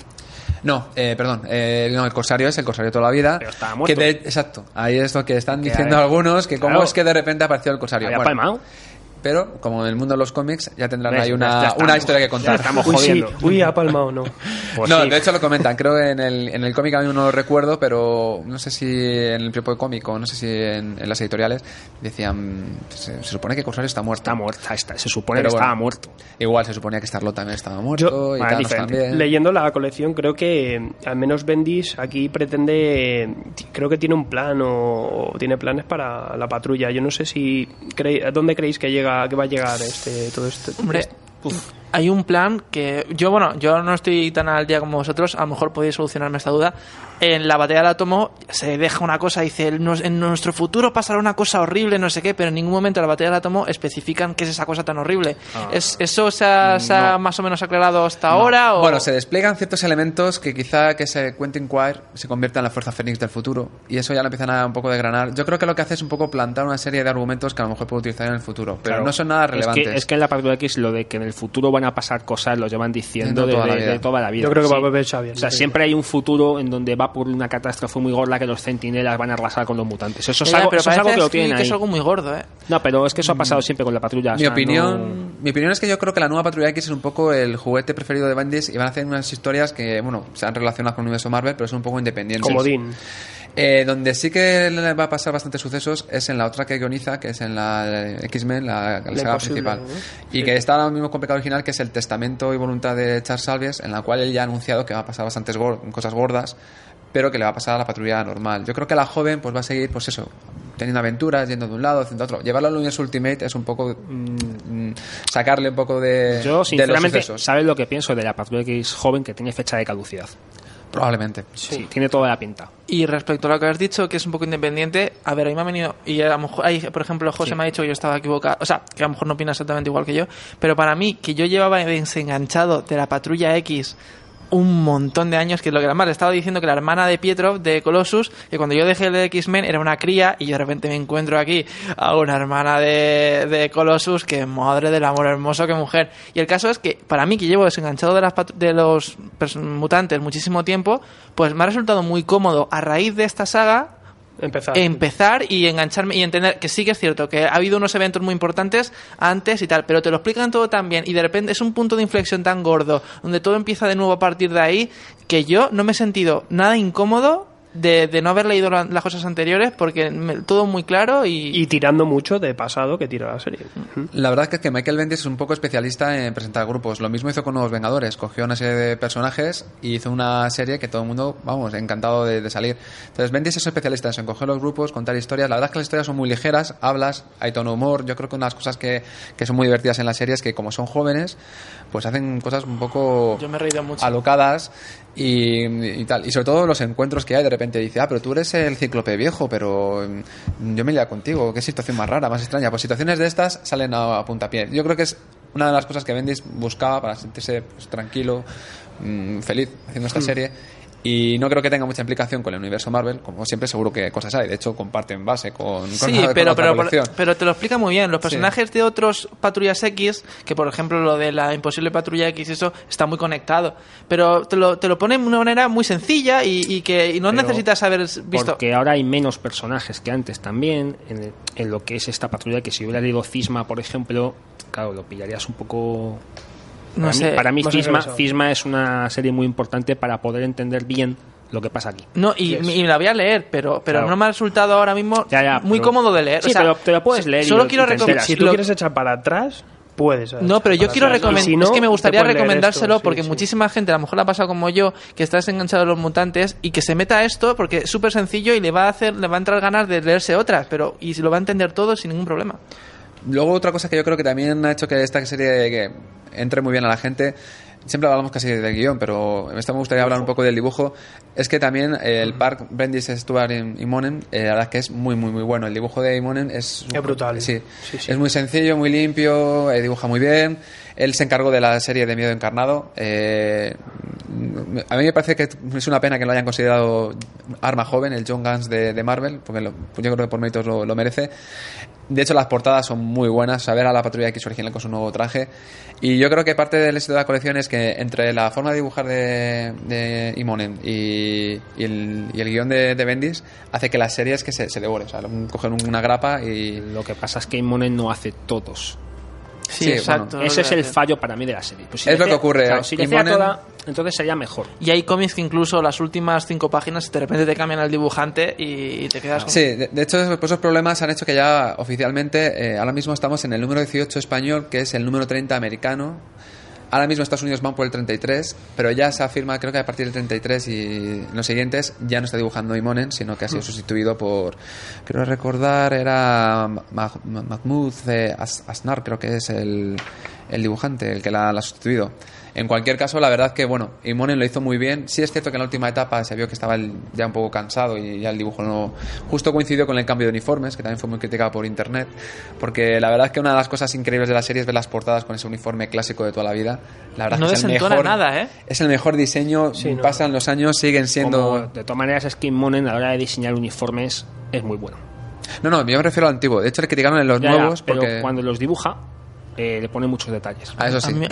F: No, eh, perdón, eh, no, el Corsario es el Corsario de toda la vida.
E: Pero estaba muerto.
F: Que de- exacto, ahí es lo que están
E: Que,
F: diciendo algunos, que cómo es que de repente apareció el Corsario.
E: Había
F: Bueno,
E: palmado.
F: Pero como en el mundo de los cómics ya tendrán
E: ¿Ves?
F: ahí una,
E: estamos,
F: una historia que contar.
E: ya estamos
A: Uy, sí. Uy, ha palmado, no. [LAUGHS]
E: Pues
F: no,
E: sí.
F: de hecho lo comentan, creo que en el, en el cómic a mí no lo recuerdo, pero no sé si en el propio cómic o no sé si en, en las editoriales decían, se, se supone que Corsario está muerto.
E: Está muerta, está, se supone
F: Pero
E: que
F: bueno.
E: estaba muerto.
F: Igual se suponía que Starlot también estaba muerto
A: Yo-
F: y
E: Vale,
F: también.
A: Leyendo la colección, creo que eh, al menos Bendis aquí pretende, creo que tiene un plan o, o tiene planes para la patrulla. Yo no sé si, cree- ¿dónde creéis que llega, que va a llegar este todo este?
D: Hombre, hay un plan que yo, bueno, yo no estoy tan al día como vosotros, a lo mejor podéis solucionarme esta duda. En la batalla del átomo se deja una cosa, dice, "Nos- en nuestro futuro pasará una cosa horrible, no sé qué, pero en ningún momento en la batalla del átomo especifican qué es esa cosa tan horrible. ¿Es, ¿Eso se ha, se ha
E: no.
D: más o menos aclarado hasta ahora? O...
F: Bueno, se despliegan ciertos elementos que quizá que se Quentin Quire se convierta en la fuerza Fénix del futuro y eso ya lo empiezan a un poco desgranar. Yo creo que lo que hace es un poco plantar una serie de argumentos que a lo mejor puede utilizar en el futuro, pero
E: Claro.
F: no son nada
E: Es
F: relevantes.
E: que, es que en la Patrulla X lo de que en el futuro van a pasar cosas lo llevan diciendo
F: De
E: de,
F: toda la
E: de-
F: vida.
E: de toda la vida.
A: Yo creo que
E: Sí.
A: va a volver Xavier.
E: O sea, siempre hay un futuro en donde va por una catástrofe muy gorda que los centinelas van a arrasar con los mutantes. Eso es algo,
D: pero
E: eso es algo
D: parece
E: que lo
D: que
E: tienen
D: es algo muy gordo, ¿eh?
E: No, pero es que eso ha pasado siempre con la patrulla. o
F: mi
E: sea,
F: opinión, mi opinión es que yo creo que la nueva Patrulla X es un poco el juguete preferido de Bendis y van a hacer unas historias que, bueno, se han relacionado con el universo Marvel, pero son un poco independientes.
A: Comodín.
F: Eh, donde sí que le va a pasar bastantes sucesos es en la otra que guioniza, que es en la X-Men, la, la
A: La
F: saga principal.
A: ¿no?
F: Y
A: Sí.
F: que está ahora mismo con pecado original, que es el testamento y voluntad de Charles Salvies, en la cual él ya ha anunciado que va a pasar bastantes gor- cosas gordas, pero que le va a pasar a la patrulla normal. Yo creo que la joven pues va a seguir, pues eso, teniendo aventuras, yendo de un lado, haciendo otro. Llevarlo al universo Ultimate es un poco mm, sacarle un poco de,
E: Yo,
F: de
E: sinceramente,
F: los sucesos.
E: ¿sabes lo que pienso de la Patrulla X joven que tiene fecha de caducidad?
F: Probablemente.
E: Sí, tiene toda la pinta.
D: Y respecto a lo que has dicho, que es un poco independiente, a ver, a mí me ha venido, y a lo mejor, ahí, por ejemplo, José
E: Sí.
D: me ha dicho que yo estaba equivocado, o sea, que a lo mejor no opina exactamente igual que yo, pero para mí, que yo llevaba desenganchado de la Patrulla X un montón de años, que lo que además le estaba diciendo que la hermana de Pietro, de Colossus, que cuando yo dejé el X-Men era una cría y yo de repente me encuentro aquí a una hermana de, de Colossus que madre del amor hermoso que mujer. Y el caso es que para mí que llevo desenganchado de, las de los mutantes muchísimo tiempo, pues me ha resultado muy cómodo a raíz de esta saga
A: Empezar.
D: empezar y engancharme y entender que sí que es cierto que ha habido unos eventos muy importantes antes y tal, pero te lo explican todo tan bien y de repente es un punto de inflexión tan gordo donde todo empieza de nuevo a partir de ahí que yo no me he sentido nada incómodo de, de no haber leído la- las cosas anteriores porque me- todo muy claro y,
A: Y tirando mucho de pasado que tira la serie. Ujú.
F: La verdad es que Michael Bendis es un poco especialista en presentar grupos. Lo mismo hizo con Nuevos Vengadores. Cogió una serie de personajes y hizo una serie que todo el mundo, vamos, encantado de, de salir. Entonces Bendis es especialista en eso, en coger los grupos, contar historias. La verdad es que las historias son muy ligeras, hablas, hay tono humor. Yo creo que una de las cosas que, que son muy divertidas en la serie es que como son jóvenes, pues hacen cosas un poco
D: yo me he reído mucho.
F: alocadas y, y tal. Y sobre todo los encuentros que hay, de repente dice, ah, pero tú eres el cíclope viejo, pero mm, yo me iría contigo, qué situación más rara, más extraña. Pues situaciones de estas salen a, a puntapié. Yo creo que es una de las cosas que Bendis buscaba para sentirse pues, tranquilo, mm, feliz haciendo esta serie. Y no creo que tenga mucha implicación con el universo Marvel, como siempre seguro que cosas hay. De hecho, comparten base con, con
D: Sí,
F: la- con
D: pero,
F: otra
D: pero,
F: colección.
D: pero te lo explica muy bien. Los personajes de otros Patrullas X, que por ejemplo lo de la imposible Patrulla X, eso está muy conectado. Pero te lo, te lo pone de una manera muy sencilla y, y que y no
E: Pero
D: necesitas haber visto.
E: Porque ahora hay menos personajes que antes también en, el- en lo que es esta patrulla. Que si hubiera leído Cisma, por ejemplo, claro, lo pillarías un poco.
D: No
E: para
D: sé,
E: mí, para mí
A: no
E: Cisma. Cisma es una serie muy importante para poder entender bien lo que pasa aquí.
D: No, y, y la voy a leer, pero, pero
E: Claro.
D: no me ha resultado ahora mismo
E: Ya, ya,
D: muy
E: pero-
D: cómodo de leer.
E: Sí,
D: o sea,
E: pero te lo puedes leer y
D: Solo
E: lo-
D: quiero
E: y te
D: recomendar.
A: Si tú quieres echar para atrás, puedes.
D: No,
A: echar
D: pero yo quiero recomendar.
A: Si no,
D: es que me gustaría recomendárselo
A: esto,
D: porque
A: sí.
D: muchísima gente, a lo mejor la ha pasado como yo, que está desenganchado de los mutantes y que se meta a esto porque es súper sencillo y le va a hacer, le va a entrar ganas de leerse otras, pero y se lo va a entender todo sin ningún problema.
F: Luego otra cosa que yo creo que también ha hecho que esta serie que entre muy bien a la gente, siempre hablamos casi de guion, pero esta me gustaría hablar un poco del dibujo, es que también eh, el Park Bendis Stuart y Imonen, eh, la verdad es que es muy muy muy bueno. El dibujo de Imonen es,
A: Es brutal.
F: Sí,
A: Sí, sí.
F: es muy sencillo, muy limpio, eh, dibuja muy bien. Él se encargó de la serie de Miedo Encarnado. eh, a mí me parece que es una pena que lo hayan considerado arma joven, el John Guns de, de Marvel, porque lo- yo creo que por méritos lo, lo merece. De hecho, las portadas son muy buenas. Saber a la patrulla X original con su nuevo traje. Y yo creo que parte del éxito de la colección es que entre la forma de dibujar de, de Imonen y, y el, y el guion de, de Bendis hace que las series que se, se devoren. O sea, cogen una grapa y.
E: Lo que pasa es que Imonen no hace todos.
D: Sí,
F: Sí,
D: exacto.
F: bueno,
E: Ese es el fallo para mí de la serie. Pues
F: Es lo que ocurre,
E: claro, si le hiciera
F: Imonen-
E: toda, entonces sería mejor.
D: Y hay cómics que incluso las últimas cinco páginas de repente te cambian al dibujante y te quedas con...
F: Sí, de, de hecho, pues esos problemas han hecho que ya oficialmente, eh, ahora mismo estamos en el número 18 español, que es el número 30 americano. Ahora mismo Estados Unidos van por el 33, pero ya se afirma, creo que a partir del 33 y los siguientes ya no está dibujando Imonen, sino que ha sido sustituido por, creo recordar, era Ma- Ma- Mahmoud eh, As- Asnar, creo que es el, el dibujante, el que la, la ha sustituido. En cualquier caso, la verdad que, bueno, Imonen lo hizo muy bien. Sí es cierto que en la última etapa se vio que estaba ya un poco cansado y ya el dibujo no... Justo coincidió con el cambio de uniformes, que también fue muy criticado por internet, porque la verdad es que una de las cosas increíbles de la serie es ver las portadas con ese uniforme clásico de toda la vida. La verdad
D: No
F: es que es el mejor,
D: nada, ¿eh?
F: Es el mejor diseño,
A: Sí, no.
F: pasan los años, siguen siendo...
E: Como, de todas maneras, es que Imonen a la hora de diseñar uniformes es muy bueno.
F: No, no, yo me refiero al antiguo. De hecho, le criticaron en los
E: Ya, ya,
F: nuevos
E: pero
F: porque...
E: cuando los dibuja, eh, le pone mucos detalles.
F: Ah, eso sí.
D: a mí,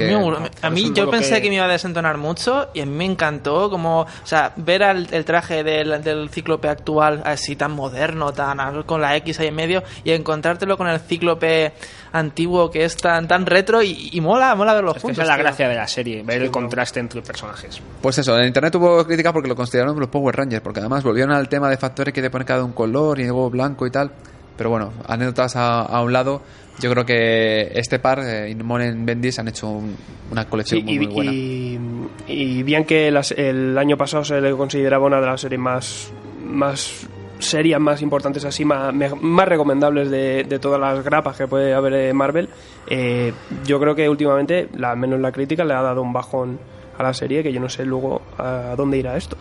D: a a yo pensé que...
E: que-
D: me iba a desentonar mucho y a mí me encantó como, o sea, ver al- el traje del, del cíclope actual así tan moderno, tan con la X ahí en medio y encontrártelo con el cíclope antiguo que es tan tan retro y, y mola, mola verlos
E: Es que
D: juntos.
E: esa es la
D: tío.
E: gracia de la serie, ver el contraste entre personajes.
F: Pues eso, en internet hubo crítica porque lo consideraron los Power Rangers, porque además volvieron al tema de factores que te ponen cada un color y luego blanco y tal. Pero bueno, anécdotas a, a un lado, yo creo que este par, eh, Inmonen Bendis, han hecho un- una colección
A: Sí,
F: muy,
A: y,
F: muy buena.
A: y- y bien que las- el año pasado se le consideraba una de las series más, más serias, más importantes, así, más, más recomendables de, de todas las grapas que puede haber en Marvel, eh, yo creo que últimamente, la, al menos la crítica, le ha dado un bajón a la serie que yo no sé luego a dónde irá esto.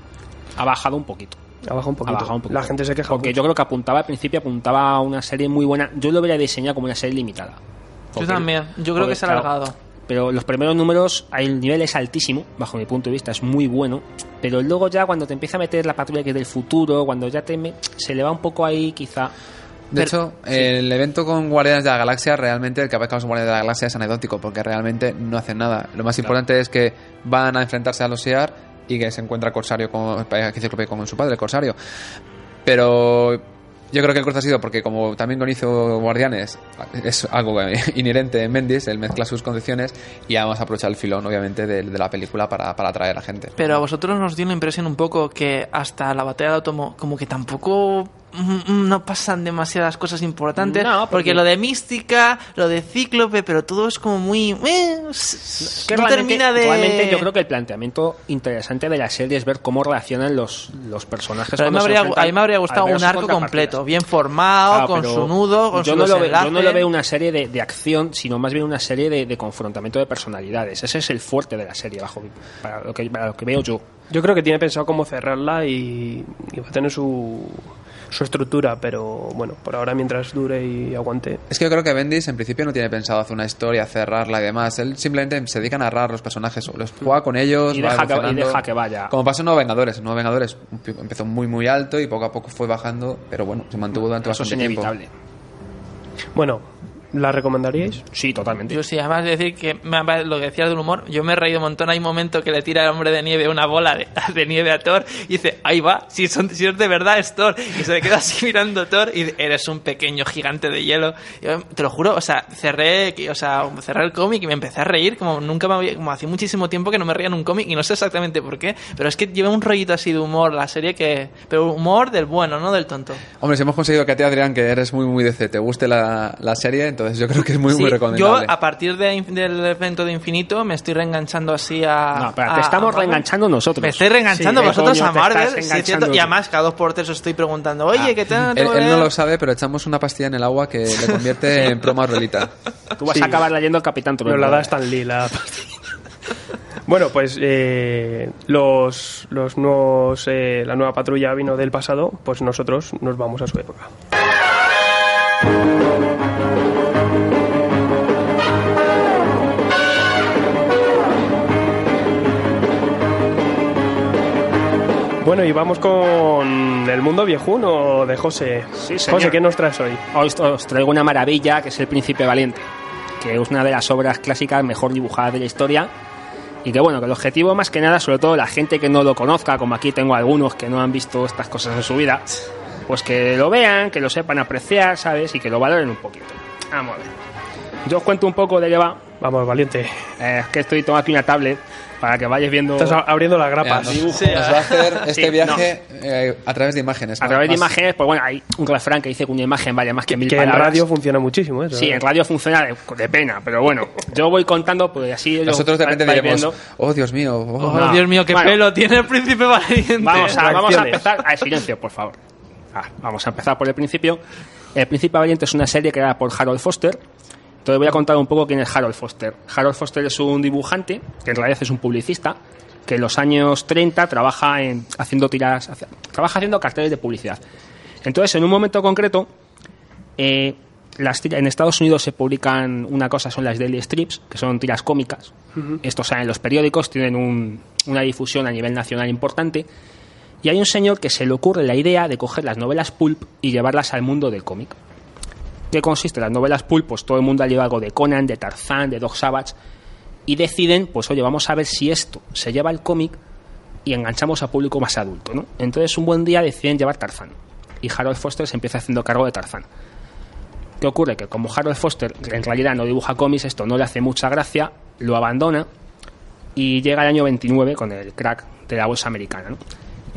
E: Ha bajado un poquito.
A: Ha bajado un
E: Ha
A: poquito.
E: bajado un poquito.
A: La gente se queja
E: Porque
A: mucho.
E: yo creo que apuntaba al principio, apuntaba a una serie muy buena. Yo lo hubiera diseñado como una serie limitada.
D: Yo también, yo creo
E: porque,
D: que se ha
E: claro,
D: alargado.
E: Pero los primeros números, el nivel es altísimo, bajo mi punto de vista, es muy bueno. Pero luego ya cuando te empieza a meter la patrulla que es del futuro, cuando ya te me- se le va un poco ahí, quizá.
F: De
D: Pero-
F: hecho, el evento con Guardianes de la Galaxia, realmente el que aparezca con Guardianes de la Galaxia es anecdótico, porque realmente no hacen nada. Lo más importante es que van a enfrentarse a los SEAR y que se encuentra Corsario como, que Cíclope como su padre, Corsario. Pero yo creo que el corte ha sido porque como también con hizo Guardianes, es algo [LAUGHS] inherente en Bendis, él mezcla sus condiciones y además aprovecha el filón, obviamente, de, la película para, para atraer a gente.
D: Pero a vosotros nos dio la impresión un poco que hasta la batalla de Átomo como que tampoco no pasan demasiadas cosas importantes.
E: No, porque-
D: porque... lo de mística, lo de cíclope, pero todo es como muy... eh,
E: Que
D: no
E: realmente,
D: termina de...
E: realmente yo creo que el planteamiento interesante de la serie es ver cómo reaccionan los, los personajes.
D: A mí, habría, a mí me habría gustado un arco completo, bien formado,
E: Claro,
D: con su nudo, con
E: yo
D: su
E: no, lo veo, yo no lo veo una serie de, de acción, sino más bien una serie de, de confrontamiento de personalidades. Ese es el fuerte de la serie, bajo para lo que, para lo que veo yo.
A: Yo creo que tiene pensado cómo cerrarla y, y va a tener su, su estructura, pero bueno, por ahora mientras dure y aguante.
F: Es que yo creo que Bendis en principio no tiene pensado hacer una historia, cerrarla y demás. Él simplemente se dedica a narrar los personajes, los juega con ellos,
E: Y deja que- y deja que vaya.
F: Como pasó en Nuevos Vengadores. En Nuevos Vengadores empezó muy muy alto y poco a poco fue bajando, pero bueno, se mantuvo durante
E: Eso es
F: bastante tiempo.
E: inevitable.
A: Bueno, ¿la recomendaríais?
E: Sí, totalmente.
D: Yo sí, además de decir que me- lo que decías del humor, yo me he reído un montón. Hay un momento que le tira el hombre de nieve una bola de, [LAUGHS] de nieve a Thor y dice, ahí va, si, son, si es de verdad es Thor. Y se le queda así [LAUGHS] mirando a Thor y dice, eres un pequeño gigante de hielo. Yo, te lo juro, o sea, cerré, o sea, cerré el cómic y me empecé a reír como nunca me había, como hacía muchísimo tiempo que no me reía en un cómic y no sé exactamente por qué, pero es que lleva un rollito así de humor la serie que, pero humor del bueno, no del tonto.
F: Hombre, si hemos conseguido que a ti, Adrián, que eres muy muy DC, te guste la, la serie, entonces yo creo que es muy
D: Sí,
F: muy
D: yo
F: recomendable.
D: a partir de- del evento de Infinito me estoy reenganchando así a...
E: No, pero
D: a-
E: te estamos
D: a
E: reenganchando nosotros.
D: Me estoy reenganchando
E: Sí,
D: vosotros
E: coño,
D: a Marvel, sí, cierto. Y además cada dos por tres os estoy preguntando, oye, ¿qué tal?
F: Él, él no lo sabe, pero echamos una pastilla en el agua que le convierte en pro Marvelita.
E: Tú vas
A: Sí.
E: a acabar leyendo el Capitán
A: Pero la da Stan Lee, la Bueno, pues eh, los, los nuevos, eh, la nueva patrulla vino del pasado, pues nosotros nos vamos a su época. Bueno, y vamos con el mundo viejuno de José.
E: Sí, señor.
A: José, ¿qué nos traes hoy?
E: Hoy os traigo una maravilla que es El Príncipe Valiente, que es una de las obras clásicas mejor dibujadas de la historia. Y que bueno, que el objetivo más que nada, sobre todo la gente que no lo conozca, como aquí tengo algunos que no han visto estas cosas en su vida, pues que lo vean, que lo sepan apreciar, ¿sabes? Y que lo valoren un poquito. Vamos a ver. Yo os cuento un poco de qué va.
A: Vamos, valiente.
E: Eh, es que estoy tomando aquí una tablet para que vayáis viendo
A: Estás abriendo las grapas.
F: nos,
D: Sí,
F: nos va a hacer [LAUGHS] este
E: Sí,
F: viaje eh, a través de imágenes.
E: a través de
F: Más-
E: imágenes. Pues bueno, hay un refrán que dice que una imagen vale más que, mil
A: que en
E: palabras.
A: radio funciona muchísimo eso.
E: Sí,
A: ¿eh?
E: en radio funciona de, de pena, pero bueno, yo voy contando, pues así
F: Nosotros de repente diremos,
E: viendo.
F: oh Dios mío, oh".
D: Oh,
E: No.
D: Dios mío, qué
E: Bueno.
D: pelo tiene el príncipe valiente.
E: Vamos a, vamos a empezar. A silencio, por favor. Ah, vamos a empezar por el principio. El Príncipe Valiente es una serie creada por Harold Foster. Entonces voy a contar un poco quién es Harold Foster. Harold Foster es un dibujante, que en realidad es un publicista, que en los años 30 trabaja en haciendo tiras, trabaja haciendo carteles de publicidad. Entonces, en un momento concreto, eh, las tira- en Estados Unidos se publican una cosa, son las daily strips, que son tiras cómicas. Estos salen en los periódicos, tienen un- una difusión a nivel nacional importante. Y hay un señor que se le ocurre la idea de coger las novelas pulp y llevarlas al mundo del cómic. ¿Qué consiste? Las novelas pulp, pues todo el mundo ha llevado algo de Conan, de Tarzán, de Dog Savage, y deciden, pues oye, vamos a ver si esto se lleva al cómic y enganchamos a público más adulto, ¿no? Entonces un buen día deciden llevar Tarzán, y Harold Foster se empieza haciendo cargo de Tarzán. ¿Qué ocurre? Que como Harold Foster en realidad no dibuja cómics, esto no le hace mucha gracia, lo abandona y llega el año 29 con el crack de la bolsa americana. ¿no?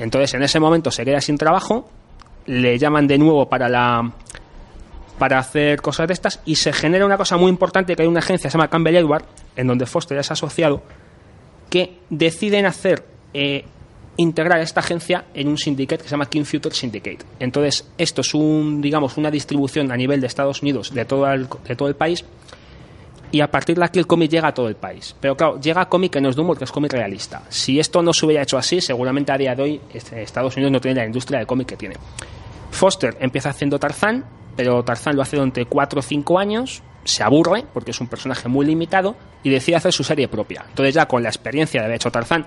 E: Entonces en ese momento se queda sin trabajo, le llaman de nuevo para la para hacer cosas de estas y se genera una cosa muy importante que hay una agencia que se llama Campbell Edward en donde Foster es asociado que deciden hacer eh, integrar esta agencia en un syndicate que se llama King Future Syndicate. Entonces, esto es un, digamos, una distribución a nivel de Estados Unidos de todo el, de todo el país y a partir de aquí el cómic llega a todo el país. Pero claro, llega cómic que no es de humor, que es cómic realista. Si esto no se hubiera hecho así, seguramente a día de hoy este, Estados Unidos no tiene la industria de cómic que tiene. Foster empieza haciendo Tarzán, pero Tarzán lo hace durante 4 o 5 años, se aburre porque es un personaje muy limitado y decide hacer su serie propia. Entonces ya con la experiencia de haber hecho Tarzán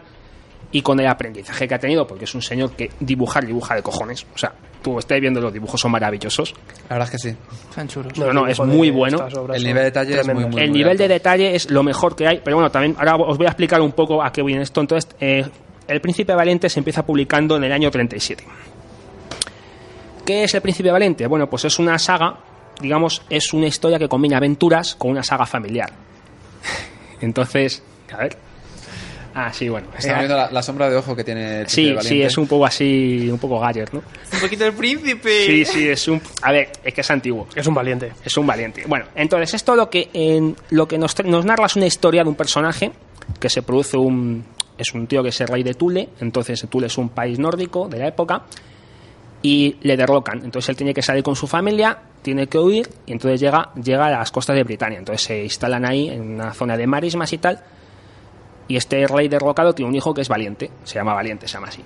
E: y con el aprendizaje que ha tenido, porque es un señor que dibujar dibuja de cojones. O sea, tú estés viendo los dibujos son maravillosos.
F: La verdad es que sí.
D: Están chulos.
E: No, no, es muy bueno.
F: El nivel de detalle es muy, muy
E: el
F: muy
E: nivel
F: alto.
E: de detalle es lo mejor que hay, pero bueno, también ahora os voy a explicar un poco a qué viene esto. Entonces, eh, El Príncipe Valiente se empieza publicando en el año 37. ¿Qué es El Príncipe Valiente? Bueno, pues es una saga, digamos, es una historia que combina aventuras con una saga familiar. [LAUGHS] Entonces, a ver. Ah, sí, bueno.
F: Estamos viendo la, la sombra de ojo que tiene el
E: Sí,
F: Príncipe
E: sí, es un poco así, un poco Galler, ¿no?
D: Un poquito el príncipe.
E: Sí, sí, es un... A ver, es que es antiguo.
A: Es un valiente.
E: Es un valiente. Bueno, entonces esto lo que, en, lo que nos narra es una historia de un personaje que se produce un... Es un tío que es el rey de Tule, entonces Tule es un país nórdico de la época, y le derrocan. Entonces él tiene que salir con su familia, tiene que huir, y entonces llega, llega a las costas de Britania. Entonces se instalan ahí en una zona de marismas y tal, y este rey derrocado tiene un hijo que es valiente, se llama Valiente, se llama así.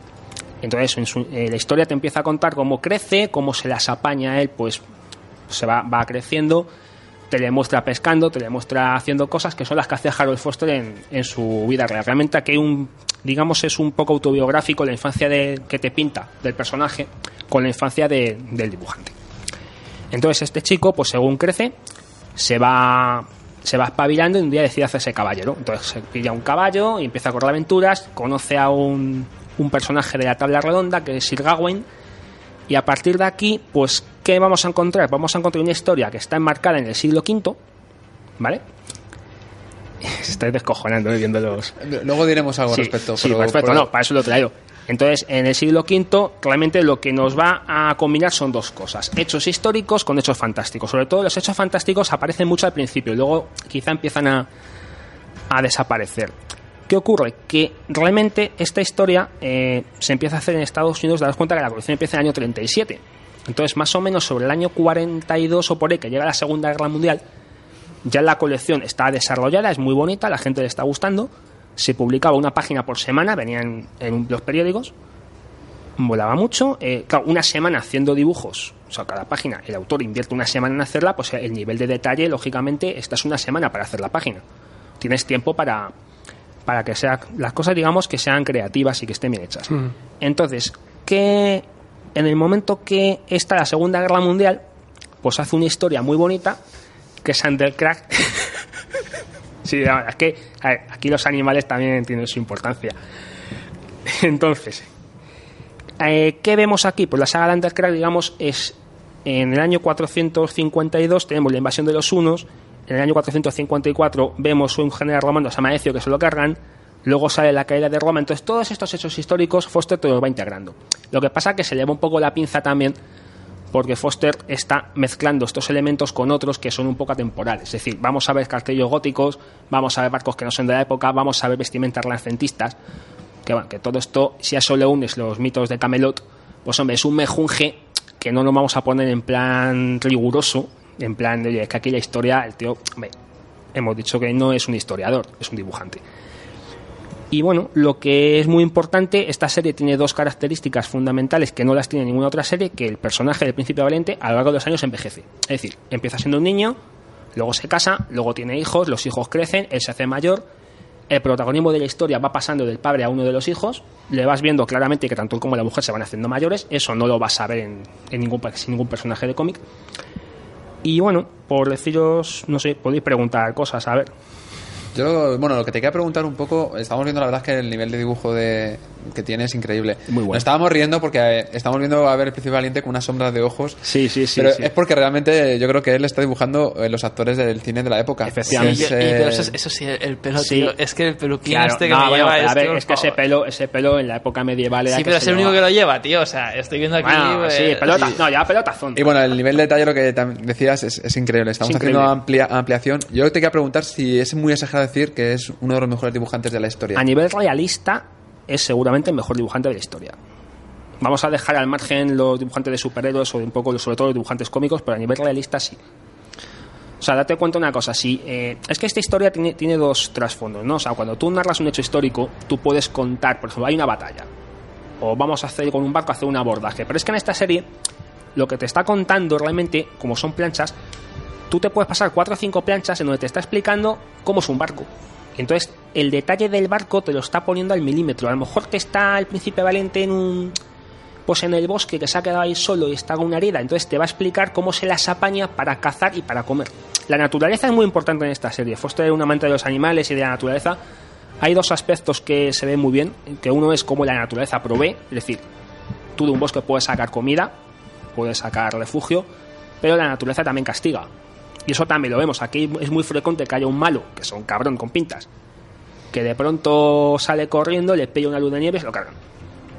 E: Entonces en su- eh, la historia te empieza a contar cómo crece, cómo se las apaña él, pues se va, creciendo, te le muestra pescando, te le muestra haciendo cosas que son las que hace Harold Foster en, su vida real. Realmente aquí un, digamos, es un poco autobiográfico la infancia de, que te pinta del personaje con la infancia de- del dibujante. Entonces este chico, pues según crece, se va se va espabilando y un día decide hacerse caballero. Entonces se pilla un caballo y empieza a correr aventuras, conoce a un, un personaje de la tabla redonda que es Sir Gawain y a partir de aquí, pues, ¿qué vamos a encontrar? Vamos a encontrar una historia que está enmarcada en el siglo V, ¿vale? [LAUGHS] Se estáis descojonando eh, viendo los...
F: Luego diremos algo
E: Sí,
F: respecto.
E: Sí,
F: pero
E: perfecto, no, para eso lo he traído. Entonces, en el siglo V, realmente lo que nos va a combinar son dos cosas: hechos históricos con hechos fantásticos. Sobre todo, los hechos fantásticos aparecen mucho al principio y luego quizá empiezan a, a desaparecer. ¿Qué ocurre? Que realmente esta historia eh, se empieza a hacer en Estados Unidos, daros cuenta que la colección empieza en el año 37. Entonces, más o menos sobre el año 42 o por ahí, que llega la Segunda Guerra Mundial, ya la colección está desarrollada, es muy bonita, la gente le está gustando. Se publicaba una página por semana, venían en los periódicos, volaba mucho. Eh, claro, una semana haciendo dibujos, o sea, cada página, el autor invierte una semana en hacerla, pues el nivel de detalle, lógicamente, esta es una semana para hacer la página. Tienes tiempo para, para que sea, las cosas, digamos, que sean creativas y que estén bien hechas. Entonces, que en el momento que está la Segunda Guerra Mundial, pues hace una historia muy bonita, que es Undercrack. [LAUGHS] sí, la verdad es que ver, aquí los animales también tienen su importancia. [LAUGHS] Entonces, eh, ¿qué vemos aquí? Pues la saga de Undercrack, digamos, es en el año 452 tenemos la invasión de los hunos, en el año 454 vemos un general romano, se llama Ecio, que se lo cargan, luego sale la caída de Roma, entonces todos estos hechos históricos Foster te los va integrando. Lo que pasa es que se lleva un poco la pinza también porque Foster está mezclando estos elementos con otros que son un poco atemporales. Es decir, vamos a ver castillos góticos, vamos a ver barcos que no son de la época, vamos a ver vestimentas renacentistas, que bueno, que todo esto, si a eso le unes los mitos de Camelot, pues hombre, es un mejunje que no lo vamos a poner en plan riguroso, en plan, oye, es que aquí la historia, el tío, hombre, hemos dicho que no es un historiador, es un dibujante. Y bueno, lo que es muy importante, esta serie tiene dos características fundamentales que no las tiene ninguna otra serie, que el personaje del Príncipe Valiente a lo largo de los años envejece. Es decir, empieza siendo un niño, luego se casa, luego tiene hijos, los hijos crecen, él se hace mayor, el protagonismo de la historia va pasando del padre a uno de los hijos, le vas viendo claramente que tanto él como la mujer se van haciendo mayores, eso no lo vas a ver en, en ningún, sin ningún personaje de cómic. Y bueno, por deciros, no sé, podéis preguntar cosas, a ver.
F: Yo, bueno, lo que te quería preguntar un poco, estamos viendo la verdad es que el nivel de dibujo de, que tiene es increíble.
E: Muy bueno.
F: Nos estábamos riendo porque eh, estamos viendo a ver el Príncipe Valiente con unas sombras de ojos.
E: Sí, sí, sí.
F: pero
E: sí.
F: es porque realmente yo creo que él está dibujando eh, los actores del cine de la época.
E: Efectivamente.
F: Es,
D: Y- y-
F: eh,
D: pero eso, eso sí, el pelo,
E: Sí.
D: tío. Es que el peluquín
E: Claro,
D: este que
E: no,
D: me
E: bueno,
D: lleva
E: a
D: es
E: ver,
D: que,
E: es que ese pelo, ese pelo en la época medieval era
D: Sí, pero es el único que lo lleva, tío. O sea, estoy viendo aquí.
E: Bueno,
D: pues,
E: sí, pelota, no, ya pelotazón.
F: Y bueno, el nivel de detalle, lo que decías, es, es increíble. Estamos
E: Es
F: haciendo amplia, ampliación. Yo te quería preguntar si es muy exagerado decir que es uno de los mejores dibujantes de la historia.
E: A nivel realista, es seguramente el mejor dibujante de la historia. Vamos a dejar al margen los dibujantes de superhéroes o un poco, sobre todo los dibujantes cómicos, pero a nivel realista sí. O sea, date cuenta una cosa, sí, eh, es que esta historia tiene, tiene dos trasfondos, ¿no? O sea, cuando tú narras un hecho histórico, tú puedes contar, por ejemplo, hay una batalla, o vamos a hacer con un barco, hacer un abordaje, pero es que en esta serie, lo que te está contando realmente, como son planchas, tú te puedes pasar cuatro o cinco planchas en donde te está explicando cómo es un barco. Entonces, el detalle del barco te lo está poniendo al milímetro. A lo mejor que está el príncipe valiente en un. Pues en el bosque que se ha quedado ahí solo y está con una herida. Entonces te va a explicar cómo se las apaña para cazar y para comer. La naturaleza es muy importante en esta serie. Foster es un amante de los animales y de la naturaleza. Hay dos aspectos que se ven muy bien. Que uno es cómo la naturaleza provee. Es decir, tú de un bosque puedes sacar comida, puedes sacar refugio, pero la naturaleza también castiga. Y eso también lo vemos. Aquí es muy frecuente que haya un malo, que es un cabrón con pintas, que de pronto sale corriendo, le pilla una luz de nieve y lo cargan.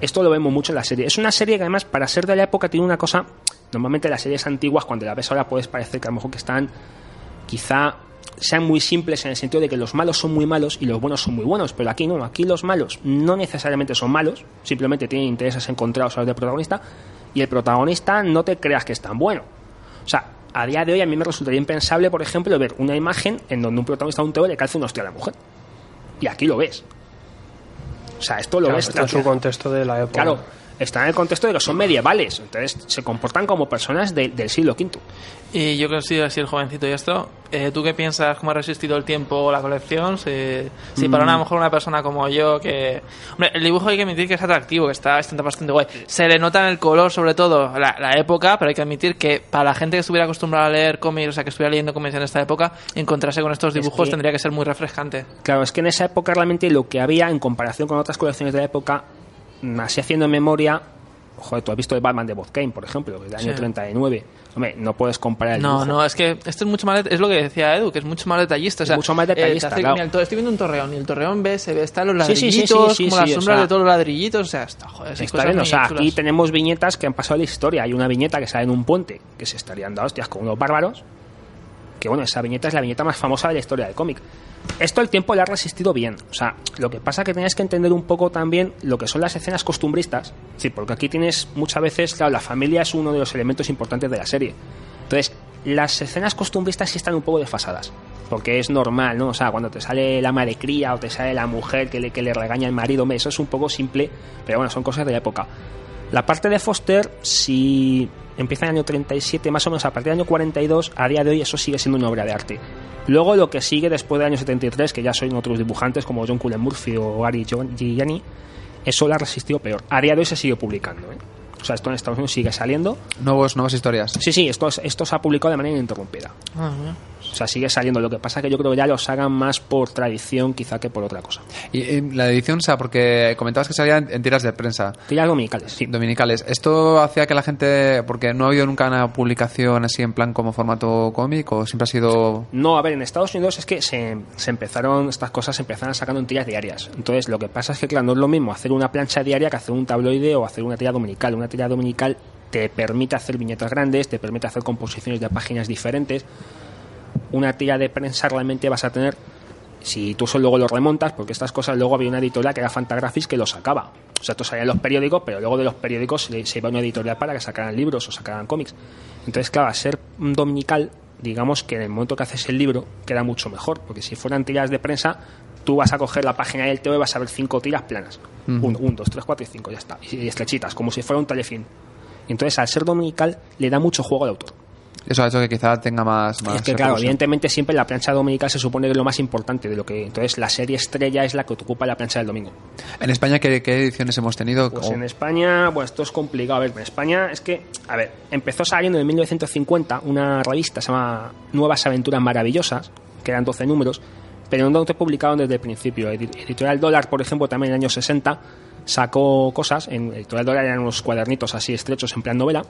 E: Esto lo vemos mucho en la serie. Es una serie que además, para ser de la época, tiene una cosa... Normalmente las series antiguas, cuando la ves ahora, puedes parecer que a lo mejor que están quizá sean muy simples en el sentido de que los malos son muy malos y los buenos son muy buenos, pero aquí no, aquí los malos no necesariamente son malos, simplemente tienen intereses encontrados a los del protagonista y el protagonista no te creas que es tan bueno. O sea, a día de hoy a mí me resultaría impensable, por ejemplo, ver una imagen en donde un protagonista de un TV le calza una hostia a la mujer. Y aquí lo ves. O sea, esto lo
A: Claro,
E: ves
A: está en su contexto de la época.
E: Claro, está en el contexto de que son medievales, entonces se comportan como personas de- del siglo V.
D: Y yo que sido así el jovencito y esto, eh, ¿tú qué piensas? ¿Cómo ha resistido el tiempo la colección? Si, si para una, a lo mejor una persona como yo que... Hombre, el dibujo hay que admitir que es atractivo, que está bastante, bastante guay. Se le nota en el color, sobre todo, la, la época, pero hay que admitir que para la gente que estuviera acostumbrada a leer cómics, o sea, que estuviera leyendo cómics en esta época, encontrarse con estos
E: Es
D: dibujos
E: que-
D: tendría que ser muy refrescante.
E: Claro, es que en esa época realmente lo que había en comparación con otras colecciones de la época, mm, así haciendo memoria, joder, tú has visto el Batman de Bob Kane, por ejemplo, del año
D: Sí.
E: 39. Hombre, no puedes comparar el
D: No,
E: dibujo.
D: no, es que esto es mucho más, es lo que decía Edu, que es mucho más detallista. O sea,
E: mucho más detallista,
D: eh, te hace-
E: claro.
D: mira, el to- estoy viendo un torreón y el torreón ve, se ve, están los
E: Sí, sí, sí,
D: ladrillitos,
E: sí, sí,
D: como las
E: o
D: sombras
E: sea,
D: de todos los ladrillitos, o sea, está, joder,
E: Está bien, o sea,
D: chulas.
E: aquí tenemos viñetas que han pasado la historia. Hay una viñeta que sale en un puente que se estarían dando hostias con unos bárbaros. Que bueno, esa viñeta es la viñeta más famosa de la historia del cómic. Esto el tiempo le ha resistido bien. O sea, lo que pasa que tenías que entender un poco también lo que son las escenas costumbristas. Sí, porque aquí tienes muchas veces, claro, la familia es uno de los elementos importantes de la serie. Entonces, las escenas costumbristas sí están un poco desfasadas. Porque es normal, ¿no? O sea, cuando te sale la madre cría o te sale la mujer que le, que le regaña al marido, eso es un poco simple, pero bueno, son cosas de la época. La parte de Foster, si empieza en el año 37, más o menos a partir del año 42, a día de hoy eso sigue siendo una obra de arte. Luego lo que sigue después del año 73, que ya son otros dibujantes como John Cullen Murphy o Gary Gianni, eso la ha resistido peor. A día de hoy se sigue publicando, ¿eh? O sea, esto en Estados Unidos sigue saliendo.
F: Nuevos, nuevas historias.
E: Sí, sí, esto, es- esto se ha publicado de manera ininterrumpida.
D: Ah.
E: O sea, sigue saliendo. Lo que pasa es que yo creo que ya los hagan más por tradición quizá que por otra cosa.
F: Y, eh, la edición, o sea, porque comentabas que salía en, en tiras de prensa
E: Tiras dominicales, sí.
F: dominicales. ¿Esto hacía que la gente, porque no ha habido nunca una publicación así en plan como formato cómic o siempre ha sido...
E: No, a ver, en Estados Unidos es que se, se empezaron, estas cosas se empezaron sacando en tiras diarias. Entonces, lo que pasa es que, claro, no es lo mismo hacer una plancha diaria que hacer un tabloide o hacer una tira dominical. Una tira dominical te permite hacer viñetas grandes, te permite hacer composiciones de páginas diferentes. Una tira de prensa realmente vas a tener, si tú solo luego lo remontas, porque estas cosas luego había una editorial que era Fantagraphics que lo sacaba. O sea, esto salía en los periódicos, pero luego de los periódicos se, se iba a una editorial para que sacaran libros o sacaran cómics. Entonces, claro, a ser un dominical, digamos que en el momento que haces el libro queda mucho mejor, porque si fueran tiras de prensa, tú vas a coger la página del TO y vas a ver cinco tiras planas. Uno, un, dos, tres, cuatro y cinco, ya está. Y, y estrechitas, como si fuera un telefilm. Entonces, al ser dominical, le da mucho juego al autor.
F: Eso ha hecho que quizá tenga más... más
E: es que claro, evidentemente siempre la plancha dominical se supone que es lo más importante de lo que... Entonces la serie estrella es la que ocupa la plancha del domingo.
F: En España, ¿qué, qué ediciones hemos tenido?
E: Pues
F: O-
E: en España, pues esto es complicado. A ver, en España es que, a ver, empezó saliendo en 1950 una revista, se llama Nuevas Aventuras Maravillosas, que eran 12 números, pero no te publicaron desde el principio. Edi- Editorial Dólar, por ejemplo, también en el año 60 sacó cosas. En Editorial Dólar eran unos cuadernitos así estrechos en plan novela.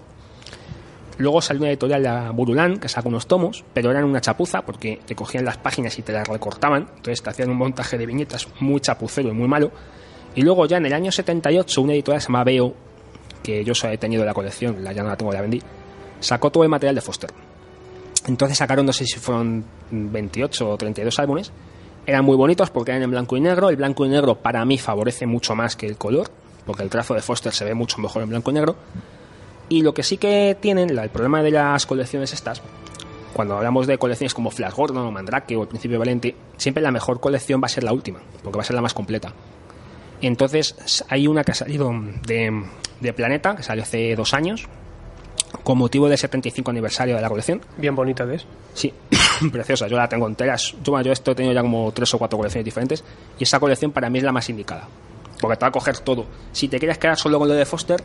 E: Luego salió una editorial de Burulán que sacó unos tomos, pero eran una chapuza porque te cogían las páginas y te las recortaban. Entonces te hacían un montaje de viñetas muy chapucero y muy malo. Y luego ya en el año 78 una editorial se llama Veo, que yo solo he tenido la colección, la ya no la tengo, la vendí, sacó todo el material de Foster. Entonces sacaron, no sé si fueron 28 o 32 álbumes. Eran muy bonitos porque eran en blanco y negro. El blanco y negro para mí favorece mucho más que el color, porque el trazo de Foster se ve mucho mejor en blanco y negro. Y lo que sí que tienen, el problema de las colecciones estas, cuando hablamos de colecciones como Flash Gordon o Mandrake o El Principio Valente, siempre la mejor colección va a ser la última, porque va a ser la más completa. Entonces, hay una que ha salido de, de Planeta, que salió hace dos años, con motivo del 75 aniversario de la colección.
A: Bien bonita que es.
E: Sí, [COUGHS] preciosa. Yo la tengo entera. Es- Yo, yo esto he tenido ya como tres o cuatro colecciones diferentes. Y esa colección para mí es la más indicada. Porque te va a coger todo. Si te quieres quedar solo con lo de Foster,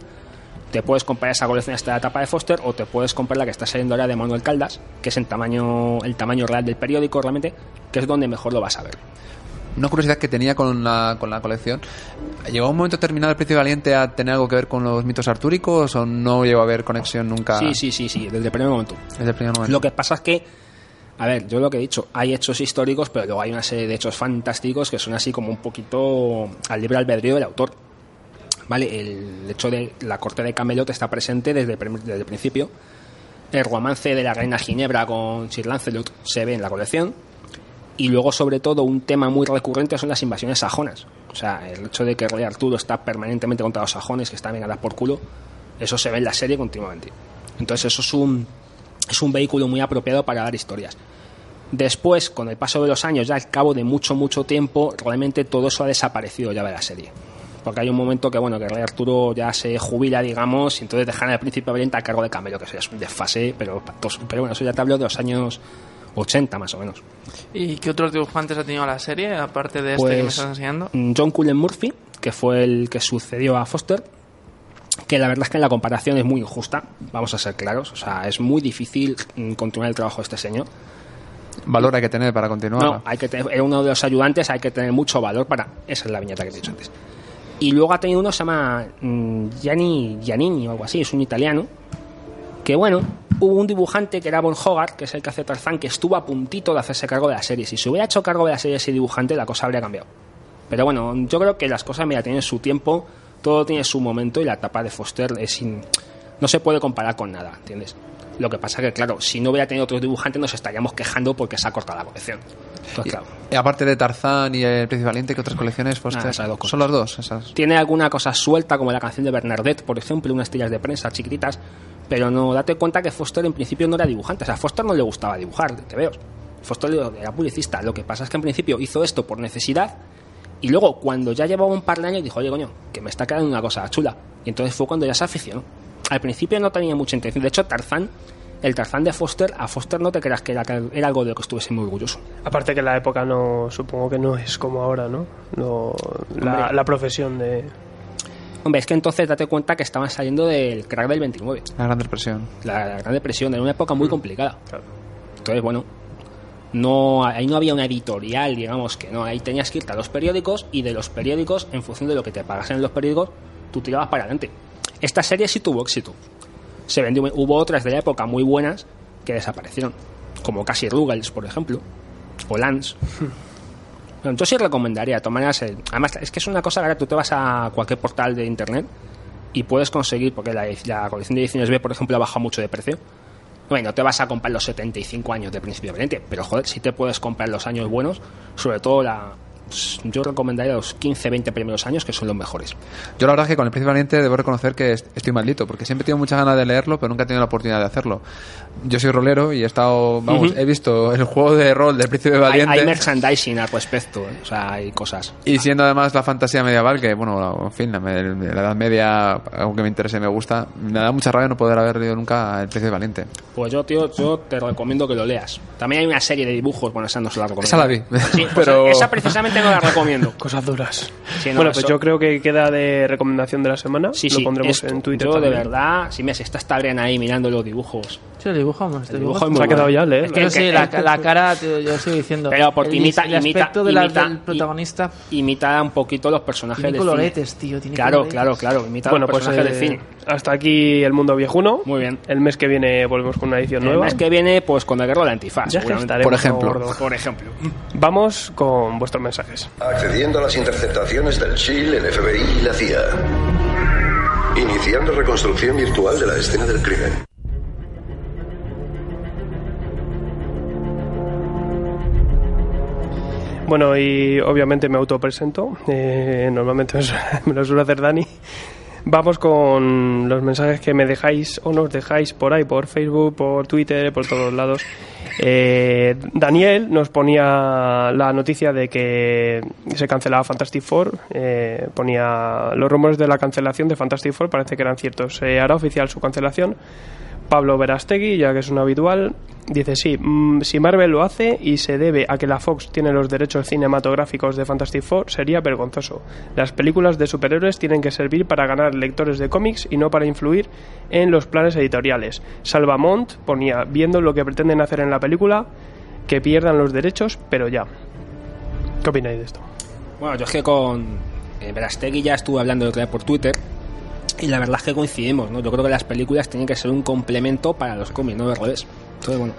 E: te puedes comprar esa colección hasta la etapa de Foster o te puedes comprar la que está saliendo ahora de Manuel Caldas, que es en tamaño, el tamaño real del periódico realmente, que es donde mejor lo vas a ver.
F: Una curiosidad que tenía con la, con la colección. ¿Llegó un momento determinado el Príncipe Valiente a tener algo que ver con los mitos artúricos o no llegó a haber conexión nunca?
E: Sí, sí, sí, sí, desde el primer momento.
F: Desde el primer momento.
E: Lo que pasa es que, a ver, yo lo que he dicho, hay hechos históricos, pero luego hay una serie de hechos fantásticos que son así como un poquito al libre albedrío del autor. ¿Vale? El hecho de la corte de Camelot está presente desde, el principio. El romance de la reina Ginebra con Sir Lancelot se ve en la colección. Y luego, sobre todo, un tema muy recurrente son las invasiones sajonas. O sea, el hecho de que rey Arturo está permanentemente contra los sajones, que están vengadas por culo, eso se ve en la serie continuamente. Entonces, eso es un, es un vehículo muy apropiado para dar historias. Después, con el paso de los años, ya al cabo de mucho, mucho tiempo, realmente todo eso ha desaparecido ya de la serie. Porque hay un momento que, bueno, que el rey Arturo ya se jubila, digamos, y entonces dejan al príncipe valiente a cargo de Camelo, que eso ya es un desfase, pero, pero bueno, eso ya te hablo de los años 80 más o menos.
D: ¿Y qué otros dibujantes ha tenido la serie, aparte de este que me
E: Pues,
D: estás enseñando?
E: mm, John Cullen Murphy, que fue el que sucedió a Foster, que la verdad es que en la comparación es muy injusta, vamos a ser claros, o sea, es muy difícil mm, continuar el trabajo de este señor.
F: Valor hay que tener para continuar.
E: No, hay que tener, era uno de los ayudantes, hay que tener mucho valor para. Esa es la viñeta que te he dicho antes. Y luego ha tenido uno que se llama mm, Gianni Giannini o algo así, es un italiano. Que bueno, hubo un dibujante que era Von Hogarth, que es el que hace Tarzán, que estuvo a puntito de hacerse cargo de la serie. Si se hubiera hecho cargo de la serie ese dibujante, la cosa habría cambiado. Pero bueno, yo creo que las cosas, mira, tienen su tiempo, todo tiene su momento y la etapa de Foster es sin- no se puede comparar con nada, ¿entiendes? Lo que pasa que, claro, si no hubiera tenido otros dibujantes nos estaríamos quejando porque se ha cortado la colección. Entonces, claro.
F: Y aparte de Tarzán y el Príncipe Valiente, ¿qué otras colecciones? Foster?
E: Ah, esas dos.
F: Son las dos. Esas.
E: Tiene alguna cosa suelta, como la canción de Bernadette, por ejemplo, unas tiras de prensa chiquititas, pero no date cuenta que Foster en principio no era dibujante. O sea, a Foster no le gustaba dibujar, te veo. Foster era publicista. Lo que pasa es que en principio hizo esto por necesidad y luego cuando ya llevaba un par de años dijo, oye, coño, que me está quedando una cosa chula. Y entonces fue cuando ya se aficionó. Al principio no tenía mucha intención. De hecho, Tarzán, el Tarzán de Foster, a Foster no te creas que era, que era algo de lo que estuviese muy orgulloso.
A: Aparte que la época no, supongo que no es como ahora, ¿no? no la, profesión de...
E: Hombre, es que entonces date cuenta que estaban saliendo del crack del 29.
F: La Gran Depresión.
E: la, la Gran Depresión, era una época muy complicada. Entonces, bueno, no, ahí no había una editorial, digamos que no, ahí tenías que irte a los periódicos y de los periódicos, en función de lo que te pagasen en los periódicos, tú tirabas para adelante. Esta serie sí tuvo éxito. Se vendió, hubo otras de la época muy buenas que desaparecieron, como Casi Ruggles, por ejemplo, o Lance. Bueno, yo sí recomendaría, el- además es que es una cosa, ahora tú te vas a cualquier portal de internet y puedes conseguir, porque la, colección de ediciones B, por ejemplo, ha bajado mucho de precio. Bueno, no te vas a comprar los 75 años de Principio Valiente, pero joder, sí te puedes comprar los años buenos, sobre todo la, yo recomendaría los 15-20 primeros años, que son los mejores.
F: Yo la verdad es que con el Príncipe Valiente debo reconocer que est- estoy maldito, porque siempre he tenido muchas ganas de leerlo, pero nunca he tenido la oportunidad de hacerlo. Yo soy rolero y he estado, vamos,
E: Ujú.
F: he visto el juego de rol del Príncipe
E: Hay,
F: Valiente.
E: hay merchandising al respecto, ¿eh? o sea, hay cosas.
F: Y siendo además la fantasía medieval, que bueno, en fin, la, la Edad Media, algo que me interese y me gusta, me da mucha rabia no poder haber leído nunca El Príncipe Valiente.
E: Pues yo, tío, yo te recomiendo que lo leas. También hay una serie de dibujos, bueno, esa no se la recomiendo.
F: Esa la vi,
E: Sí, [LAUGHS] pues
F: pero-
E: esa precisamente no la recomiendo. [LAUGHS]
A: Cosas duras.
E: Sí, no,
A: bueno, pues
E: eso-
A: yo creo que queda de recomendación de la semana.
E: Sí,
A: Lo
E: sí,
A: pondremos
E: esto.
A: en Twitter.
E: Yo, de verdad, si me está esta Adriana ahí mirando los dibujos.
D: Sí, el dibujo, hombre, este
E: El
D: dibujo
E: dibujo es muy
A: Se ha quedado ya.
E: Es que- el
D: sí, la,
E: el-
D: la cara, tío, yo sigo diciendo.
E: Pero porque
D: el,
E: imita,
D: el
E: imita,
D: aspecto de la-
E: imita-
D: del protagonista.
E: imita un poquito los personajes
D: Tiene
E: del
D: coloretes,
E: cine.
D: tío, tiene
E: claro,
D: coloretes.
E: claro, claro, imita
A: Bueno,
E: los
A: pues
E: personajes
A: eh,
E: del cine.
A: hasta aquí el mundo viejuno.
E: Muy bien.
A: El mes que viene volvemos con una edición
E: El
A: nueva.
E: mes que viene, pues con el de la antifaz.
A: Ya que
E: seguramente.
A: estaremos
F: Por ejemplo.
E: Por ejemplo.
A: Vamos con vuestros mensajes.
H: Accediendo a las interceptaciones del SHIELD, el FBI y la CIA. Iniciando reconstrucción virtual de la escena del crimen.
A: Bueno, y obviamente me autopresento. Eh, normalmente me [LAUGHS] lo suele hacer Dani. Vamos con los mensajes que me dejáis o nos dejáis por ahí, por Facebook, por Twitter, por todos lados. Eh, Daniel nos ponía la noticia de que se cancelaba Fantastic Four. eh, ponía los rumores de la cancelación de Fantastic Four, parece que eran ciertos. Se hará oficial su cancelación. Pablo Verastegui, ya que es un habitual, dice sí, mm, si Marvel lo hace y se debe a que la Fox tiene los derechos cinematográficos de Fantastic Four, sería vergonzoso. Las películas de superhéroes tienen que servir para ganar lectores de cómics y no para influir en los planes editoriales. Salvamont ponía, viendo lo que pretenden hacer en la película, que pierdan los derechos, pero ya. ¿Qué opináis de esto?
E: Bueno, yo es que con eh, Verastegui ya estuve hablando de otro día por Twitter y la verdad es que coincidimos, ¿no? Yo creo que las películas tienen que ser un complemento para los cómics, no al revés. Entonces, bueno,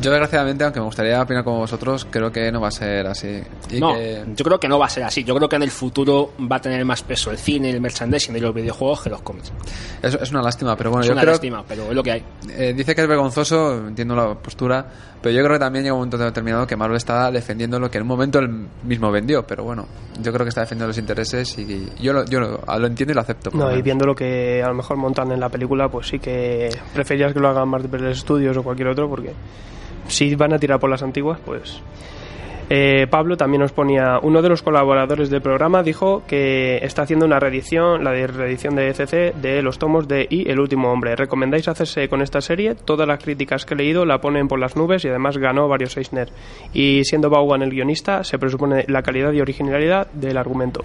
F: Yo desgraciadamente, aunque me gustaría opinar como vosotros, creo que no va a ser así. Y
E: no,
F: que-
E: yo creo que no va a ser así. Yo creo que en el futuro va a tener más peso el cine, el merchandising y los videojuegos que los cómics.
F: es, es una lástima, pero bueno,
E: es
F: yo
E: una
F: creo
E: lástima, pero es lo que hay.
F: Eh, dice que es vergonzoso, entiendo la postura, pero yo creo que también llega un momento determinado que Marvel está defendiendo lo que en un momento él mismo vendió, pero bueno, yo creo que está defendiendo los intereses y yo lo, yo lo, lo entiendo y lo acepto.
A: No, y viendo lo que a lo mejor montan en la película, pues sí que preferías que lo hagan Marvel Studios o cualquier otro, porque si van a tirar por las antiguas, pues... Eh, Pablo también nos ponía, uno de los colaboradores del programa dijo que está haciendo una reedición, la reedición de ECC, de los tomos de Y, El último hombre. ¿Recomendáis hacerse con esta serie? Todas las críticas que he leído la ponen por las nubes y además ganó varios Eisner. Y siendo Vaughan el guionista, se presupone la calidad y originalidad del argumento.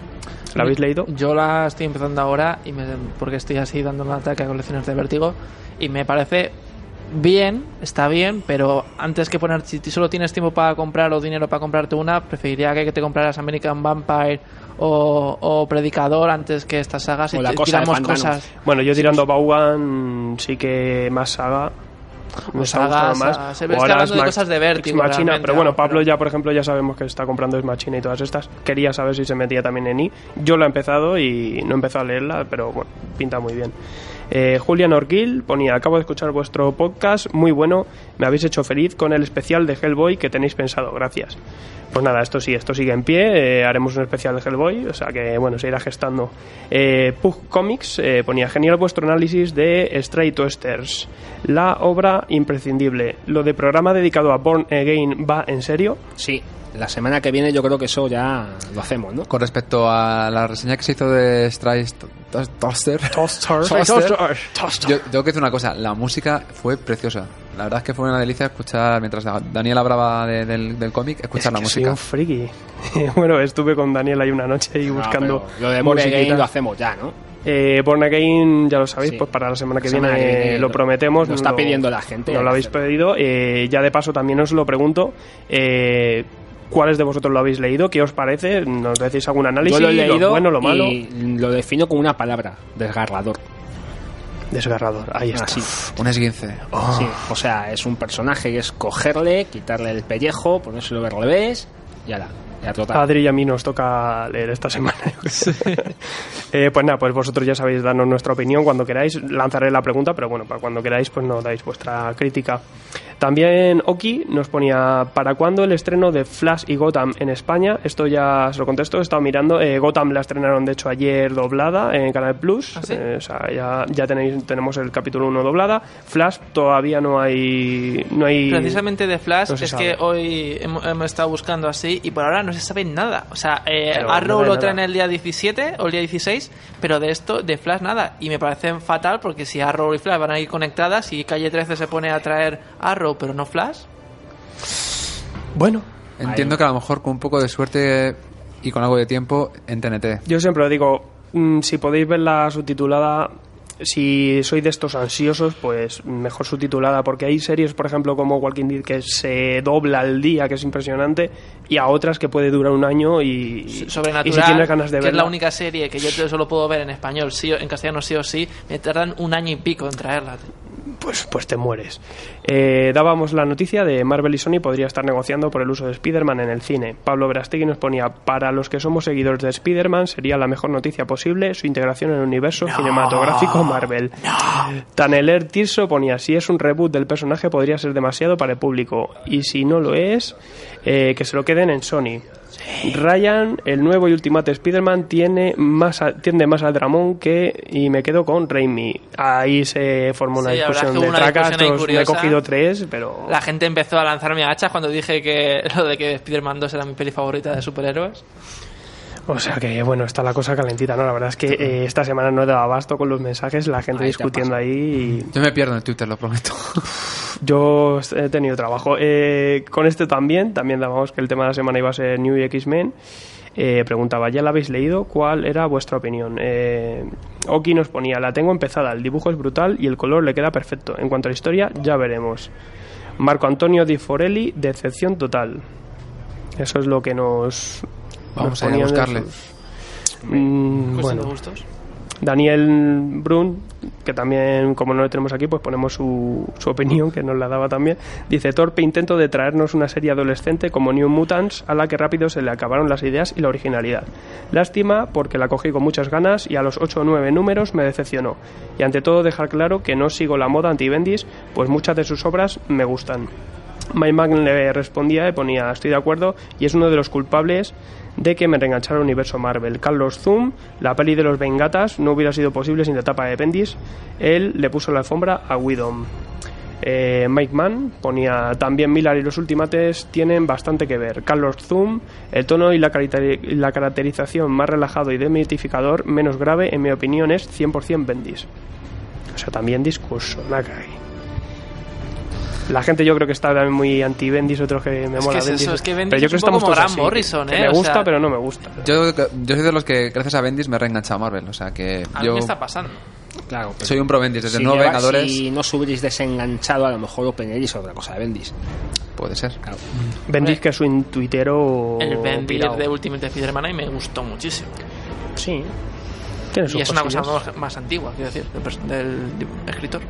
A: ¿La habéis leído?
D: Yo la estoy empezando ahora y me, porque estoy así dando un ataque a colecciones de vértigo y me parece bien, está bien, pero antes que poner, si solo tienes tiempo para comprar o dinero para comprarte una, preferiría que te compraras American Vampire o, o Predicador antes que estas sagas y
E: cosa
D: tiramos cosas.
A: Bueno, yo tirando Vaughan sí que más saga.
D: Pues saga,
A: más.
D: sa- se ve-
A: ahora
D: de cosas de Vértigo,
A: Machina, pero bueno, Pablo
D: pero-
A: ya, por ejemplo, ya sabemos que está comprando Machina y todas estas. Quería saber si se metía también en I. Yo la he empezado y no he empezado a leerla, pero bueno, pinta muy bien. Eh, Julian Orgil ponía, acabo de escuchar vuestro podcast, muy bueno, me habéis hecho feliz con el especial de Hellboy que tenéis pensado, gracias. Pues nada, esto sí, esto sigue en pie, eh, haremos un especial de Hellboy, o sea que bueno, se irá gestando. Eh, Pug Comics eh, ponía, genial vuestro análisis de Stray Toasters, la obra imprescindible. ¿Lo de programa dedicado a Born Again va en serio?
E: Sí, la semana que viene yo creo que eso ya lo hacemos, ¿no?
F: Con respecto a la reseña que se hizo de Stray [LAUGHS] Toaster, yo tengo que decir una cosa, la música fue preciosa. La verdad es que fue una delicia escuchar, mientras Daniel hablaba de- del, del cómic, escuchar la
A: Es que soy
F: música.
A: un friki. [LAUGHS] bueno, estuve con Daniel ahí una noche y
E: Ah,
A: buscando.
E: lo de Born. Again lo hacemos ya, ¿no?
A: Eh, Born Again, ya lo sabéis,
E: Sí.
A: pues para la semana que
E: La semana
A: viene
E: que viene
A: lo
E: lo-
A: prometemos.
E: lo está
A: no-
E: pidiendo la gente,
A: No lo habéis pedido. Eh, ya de paso también os lo pregunto. Eh, ¿Cuáles de vosotros lo habéis leído? ¿Qué os parece? ¿Nos decís algún análisis?
E: Yo lo he leído
A: bueno, lo malo?
E: y lo defino con una palabra, desgarrador.
A: Desgarrador, ahí está.
E: Así.
F: Un esguince.
A: Oh.
E: Sí, o sea, es un personaje que es cogerle, quitarle el pellejo, ponérselo al revés y ala. A
A: Adri y a mí nos toca leer esta semana. [LAUGHS] Eh, pues nada, pues vosotros ya sabéis darnos nuestra opinión cuando queráis. Lanzaré la pregunta, pero bueno, para cuando queráis, pues nos dais vuestra crítica. También Oki nos ponía ¿para cuándo el estreno de Flash y Gotham en España? Esto ya se lo contesto, he estado mirando. Eh, Gotham la estrenaron de hecho ayer doblada en Canal Plus.
D: ¿Ah, sí?
A: Eh, o sea, ya, ya tenéis, tenemos el capítulo 1 doblada. Flash todavía no hay. No hay
D: Precisamente de Flash
A: no
D: es
A: sabe.
D: que hoy hemos, hemos estado buscando así y por ahora no se sabe nada. O sea, eh, Arrow
A: no
D: lo traen
A: nada.
D: el día 17 o el día 16, pero de esto, de Flash, nada. Y me parece fatal porque si Arrow y Flash van a ir conectadas y Calle 13 se pone a traer Arrow pero no Flash,
A: Bueno,
F: Entiendo que a lo mejor con un poco de suerte y con algo de tiempo en TNT.
A: Yo siempre lo digo, mm, si podéis verla subtitulada, si sois de estos ansiosos, pues mejor subtitulada, porque hay series, por ejemplo, como Walking Dead, que se dobla al día, que es impresionante, y a otras que puede durar un año y,
D: Sobrenatural,
A: y si tienes ganas de
D: que es
A: verla,
D: la única serie que yo solo puedo ver en español, sí, en castellano sí o sí, me tardan un año y pico en traerla.
A: Pues, pues te mueres. Eh, dábamos la noticia de Marvel y Sony podría estar negociando por el uso de Spider-Man en el cine. Pablo Verastegui nos ponía, para los que somos seguidores de Spider-Man sería la mejor noticia posible su integración en el universo cinematográfico Marvel. Taneler Tirso ponía, si es un reboot del personaje podría ser demasiado para el público y si no lo es, eh, que se lo queden en Sony. Ryan, el nuevo y Ultimate Spider-Man, tiene más a- tiende más al dramón que. Y me quedo con Raimi. Ahí se formó una
D: Sí,
A: discusión de
D: una
A: tracas.
D: discusión
A: me he cogido tres, pero.
D: La gente empezó a lanzarme hachas cuando dije que [LAUGHS] lo de que Spider-Man 2 era mi peli favorita de superhéroes.
A: O sea que, bueno, está la cosa calentita, ¿no? La verdad es que eh, esta semana no he dado abasto con los mensajes, la gente
E: Ahí
A: discutiendo ahí. y-
F: Yo me pierdo en el Twitter, lo prometo. [LAUGHS]
A: Yo he tenido trabajo. Eh, con este también, también dábamos que el tema de la semana iba a ser New X-Men. Eh, preguntaba, ¿ya la habéis leído? ¿Cuál era vuestra opinión? Eh, Oki nos ponía, la tengo empezada, el dibujo es brutal y el color le queda perfecto. En cuanto a la historia, ya veremos. Marco Antonio Di Forelli, decepción total. Eso es lo que nos...
F: Vamos
A: nos
F: a ir a buscarle.
A: sus- Mm,
D: Cuestión
A: bueno,
D: de gustos.
A: Daniel Brun, que también, como no le tenemos aquí, pues ponemos su, su opinión, que nos la daba también. Dice: Torpe intento de traernos una serie adolescente como New Mutants, a la que rápido se le acabaron las ideas y la originalidad. Lástima, porque la cogí con muchas ganas y a los 8 o 9 números me decepcionó. Y ante todo, dejar claro que no sigo la moda anti-Bendis, pues muchas de sus obras me gustan. Mike Magn le respondía y ponía estoy de acuerdo y es uno de los culpables de que me reenganchara el universo Marvel. Carlos Zoom, la peli de los Vengatas no hubiera sido posible sin la etapa de Bendis. Él le puso la alfombra a Widom. Eh, Mike Mann ponía también Miller y los Ultimates tienen bastante que ver. Carlos Zoom, el tono y la, la caracterización más relajado y demitificador, menos grave, en mi opinión, es 100% Bendis. O sea, también discurso, Nakai. La gente yo creo que está también muy anti-Bendis, otros que me
D: Es
A: mola
D: que es
A: Bendis.
D: eso, es que Bendis
A: pero yo
D: es
A: creo que
D: un poco
A: estamos todos así,
D: Morrison, ¿eh?
A: me
D: O
A: gusta,
D: sea-
A: pero no me gusta.
F: Yo, yo soy de los que, gracias a Bendis, me he reenganchado a Marvel. O sea que
D: A mí
F: yo
D: me está pasando.
E: Claro, pero
F: soy un pro Bendis. Desde
E: si,
F: nuevo Vengadores,
E: si no hubierais desenganchado, a lo mejor opináis otra cosa de Bendis.
F: puede ser.
E: Claro.
A: Bendis que es un tuitero
D: El Bendy
A: pirao.
D: de Ultimate Spider-Man mí me gustó muchísimo.
A: Sí.
D: Y es una cosa más, más antigua, quiero decir, del escritor.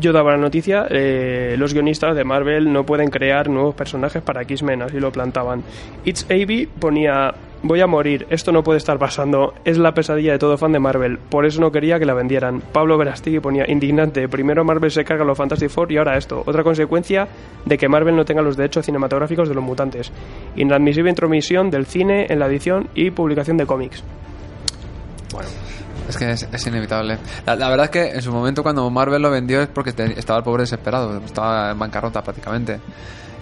A: Yo daba la noticia, eh, los guionistas de Marvel no pueden crear nuevos personajes para X-Men, así lo plantaban. It's AB ponía, voy a morir, esto no puede estar pasando, es la pesadilla de todo fan de Marvel, por eso no quería que la vendieran. Pablo Verastegui ponía, indignante, primero Marvel se carga los Fantastic Four y ahora esto, otra consecuencia de que Marvel no tenga los derechos cinematográficos de los mutantes. Inadmisible intromisión del cine en la edición y publicación de cómics.
F: Es que es, es inevitable. La, la verdad es que en su momento cuando Marvel lo vendió es porque estaba el pobre desesperado, estaba en bancarrota prácticamente.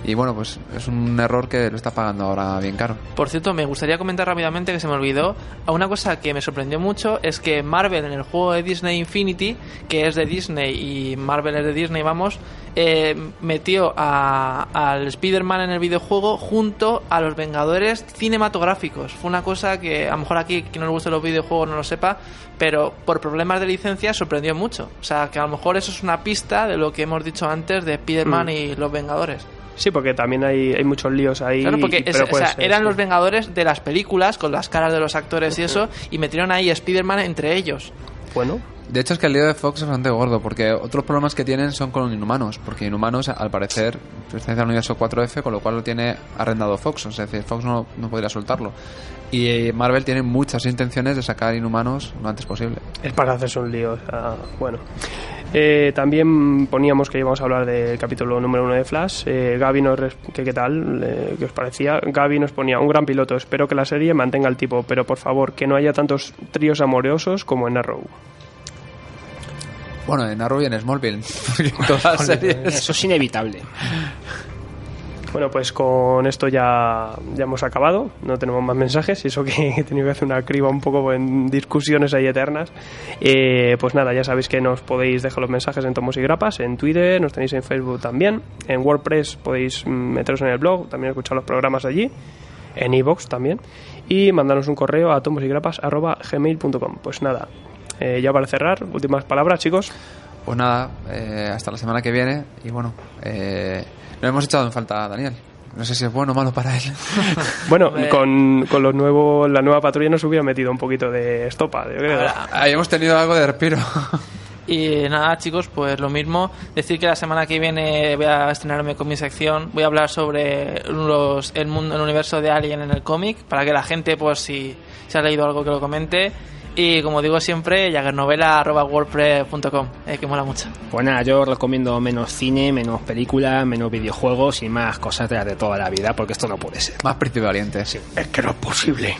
F: Y bueno, pues es un error que lo está pagando ahora bien caro.
D: Por cierto, me gustaría comentar rápidamente que se me olvidó. A una cosa que me sorprendió mucho es que Marvel en el juego de Disney Infinity, que es de Disney y Marvel es de Disney, vamos, eh, metió a- al Spider-Man en el videojuego junto a los Vengadores cinematográficos. Fue una cosa que a lo mejor aquí, quien no le guste los videojuegos no lo sepa, pero por problemas de licencia sorprendió mucho. O sea, que a lo mejor eso es una pista de lo que hemos dicho antes de Spider-Man
A: Mm.
D: y los Vengadores.
A: Sí, porque también hay, hay muchos líos ahí.
D: Claro, porque es-
A: pero
D: o
A: puede
D: sea,
A: ser,
D: eran
A: sí.
D: los Vengadores de las películas, con las caras de los actores y eso, y metieron ahí Spider-Man entre ellos.
A: Bueno,
F: De hecho, es que el lío de Fox es bastante gordo, porque otros problemas que tienen son con Inhumanos, porque Inhumanos, al parecer, pertenece al universo 4F, con lo cual lo tiene arrendado Fox, es decir, Fox no, no podría soltarlo. Y eh, Marvel tiene muchas intenciones de sacar Inhumanos lo antes posible.
A: Es para hacerse un lío, o sea, bueno. Eh, también poníamos que íbamos a hablar del capítulo número uno de Flash. Eh, Gaby nos... que ¿Qué tal? Eh, ¿Qué os parecía? Gaby nos ponía un gran piloto. Espero que la serie mantenga el tipo, pero por favor, que no haya tantos tríos amorosos como en Arrow.
F: Bueno, en Arrow y en Smallville, [LAUGHS] todas series...
E: Eso es inevitable.
A: Bueno, pues con esto ya, ya hemos acabado. No tenemos más mensajes. Y eso que [LAUGHS] he tenido que hacer una criba un poco en discusiones ahí eternas. Eh, pues nada, ya sabéis que nos podéis dejar los mensajes en Tomos y Grapas, en Twitter, nos tenéis en Facebook también. En WordPress podéis mm, meteros en el blog, también escuchar los programas allí. En iVoox también. Y mandarnos un correo a tomosYgrapas.gmail.com. Pues nada, eh, ya para cerrar, últimas palabras, chicos.
F: Pues nada, eh, hasta la semana que viene. Y bueno, eh, no hemos echado en falta a Daniel. No sé si es bueno o malo para él. [LAUGHS]
A: Bueno, [LAUGHS] con, con los nuevos, la nueva patrulla nos hubiera metido un poquito de estopa, yo creo.
F: Ahí hemos tenido algo de respiro. [LAUGHS]
D: Y nada, chicos, pues lo mismo. Decir que la semana que viene voy a estrenarme con mi sección. Voy a hablar sobre los, el mundo, el universo de Alien en el cómic, para que la gente, pues si se ha leído algo, que lo comente. Y como digo siempre, yagernovela.wordpress.com, eh, que mola mucho.
E: Pues nada, yo recomiendo menos cine, menos películas, menos videojuegos y más cosas de las de toda la vida, porque esto no puede ser.
F: Más príncipe valiente.
A: Es que no es posible.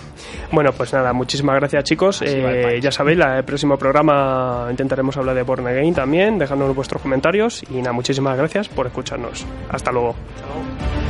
A: Bueno, pues nada, muchísimas gracias chicos. Eh, ya sabéis, la- el próximo programa intentaremos hablar de Born Again también, dejándonos vuestros comentarios. Y nada, muchísimas gracias por escucharnos. Hasta luego.
I: Para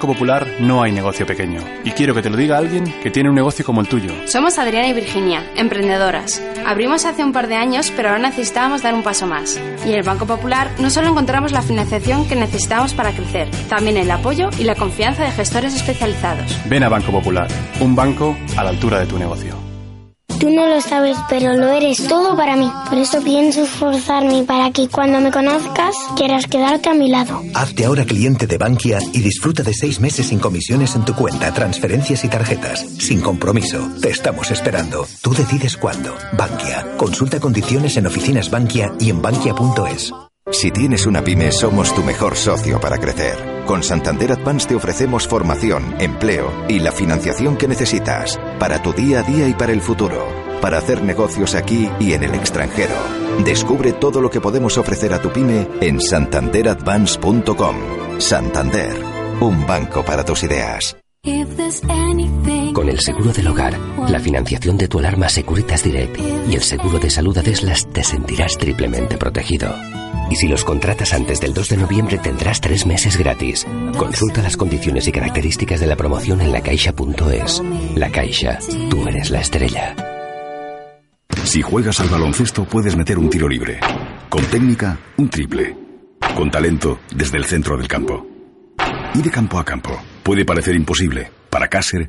I: Banco Popular no hay negocio pequeño. Y quiero que te lo diga alguien que tiene un negocio como el tuyo.
J: Somos Adriana y Virginia, emprendedoras. Abrimos hace un par de años, pero ahora necesitábamos dar un paso más. Y en el Banco Popular no solo encontramos la financiación que necesitábamos para crecer, también el apoyo y la confianza de gestores especializados.
I: Ven a Banco Popular, un banco a la altura de tu negocio.
K: Tú no lo sabes, pero lo eres todo para mí. Por eso pienso esforzarme para que cuando me conozcas quieras quedarte a mi lado.
L: Hazte ahora cliente de Bankia y disfruta de seis meses sin comisiones en tu cuenta, transferencias y tarjetas. Sin compromiso. Te estamos esperando. Tú decides cuándo. Bankia. Consulta condiciones en oficinas Bankia y en bankia.es.
H: Si tienes una pyme, somos tu mejor socio para crecer. Con Santander Advance te ofrecemos formación, empleo y la financiación que necesitas para tu día a día y para el futuro, para hacer negocios aquí y en el extranjero. Descubre todo lo que podemos ofrecer a tu pyme en santanderadvance.com. Santander, un banco para tus ideas.
M: Con el seguro del hogar, la financiación de tu alarma Securitas Direct y el seguro de salud Adeslas te sentirás triplemente protegido. Y si los contratas antes del 2 de noviembre tendrás tres meses gratis. Consulta las condiciones y características de la promoción en lacaixa.es. La Caixa, tú eres la estrella.
N: Si juegas al baloncesto puedes meter un tiro libre. Con técnica, un triple. Con talento, desde el centro del campo. Y de campo a campo. Puede parecer imposible. Para Caser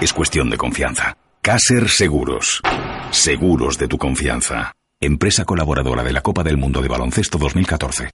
N: es cuestión de confianza. Caser Seguros. Seguros de tu confianza. Empresa colaboradora de la Copa del Mundo de Baloncesto 2014.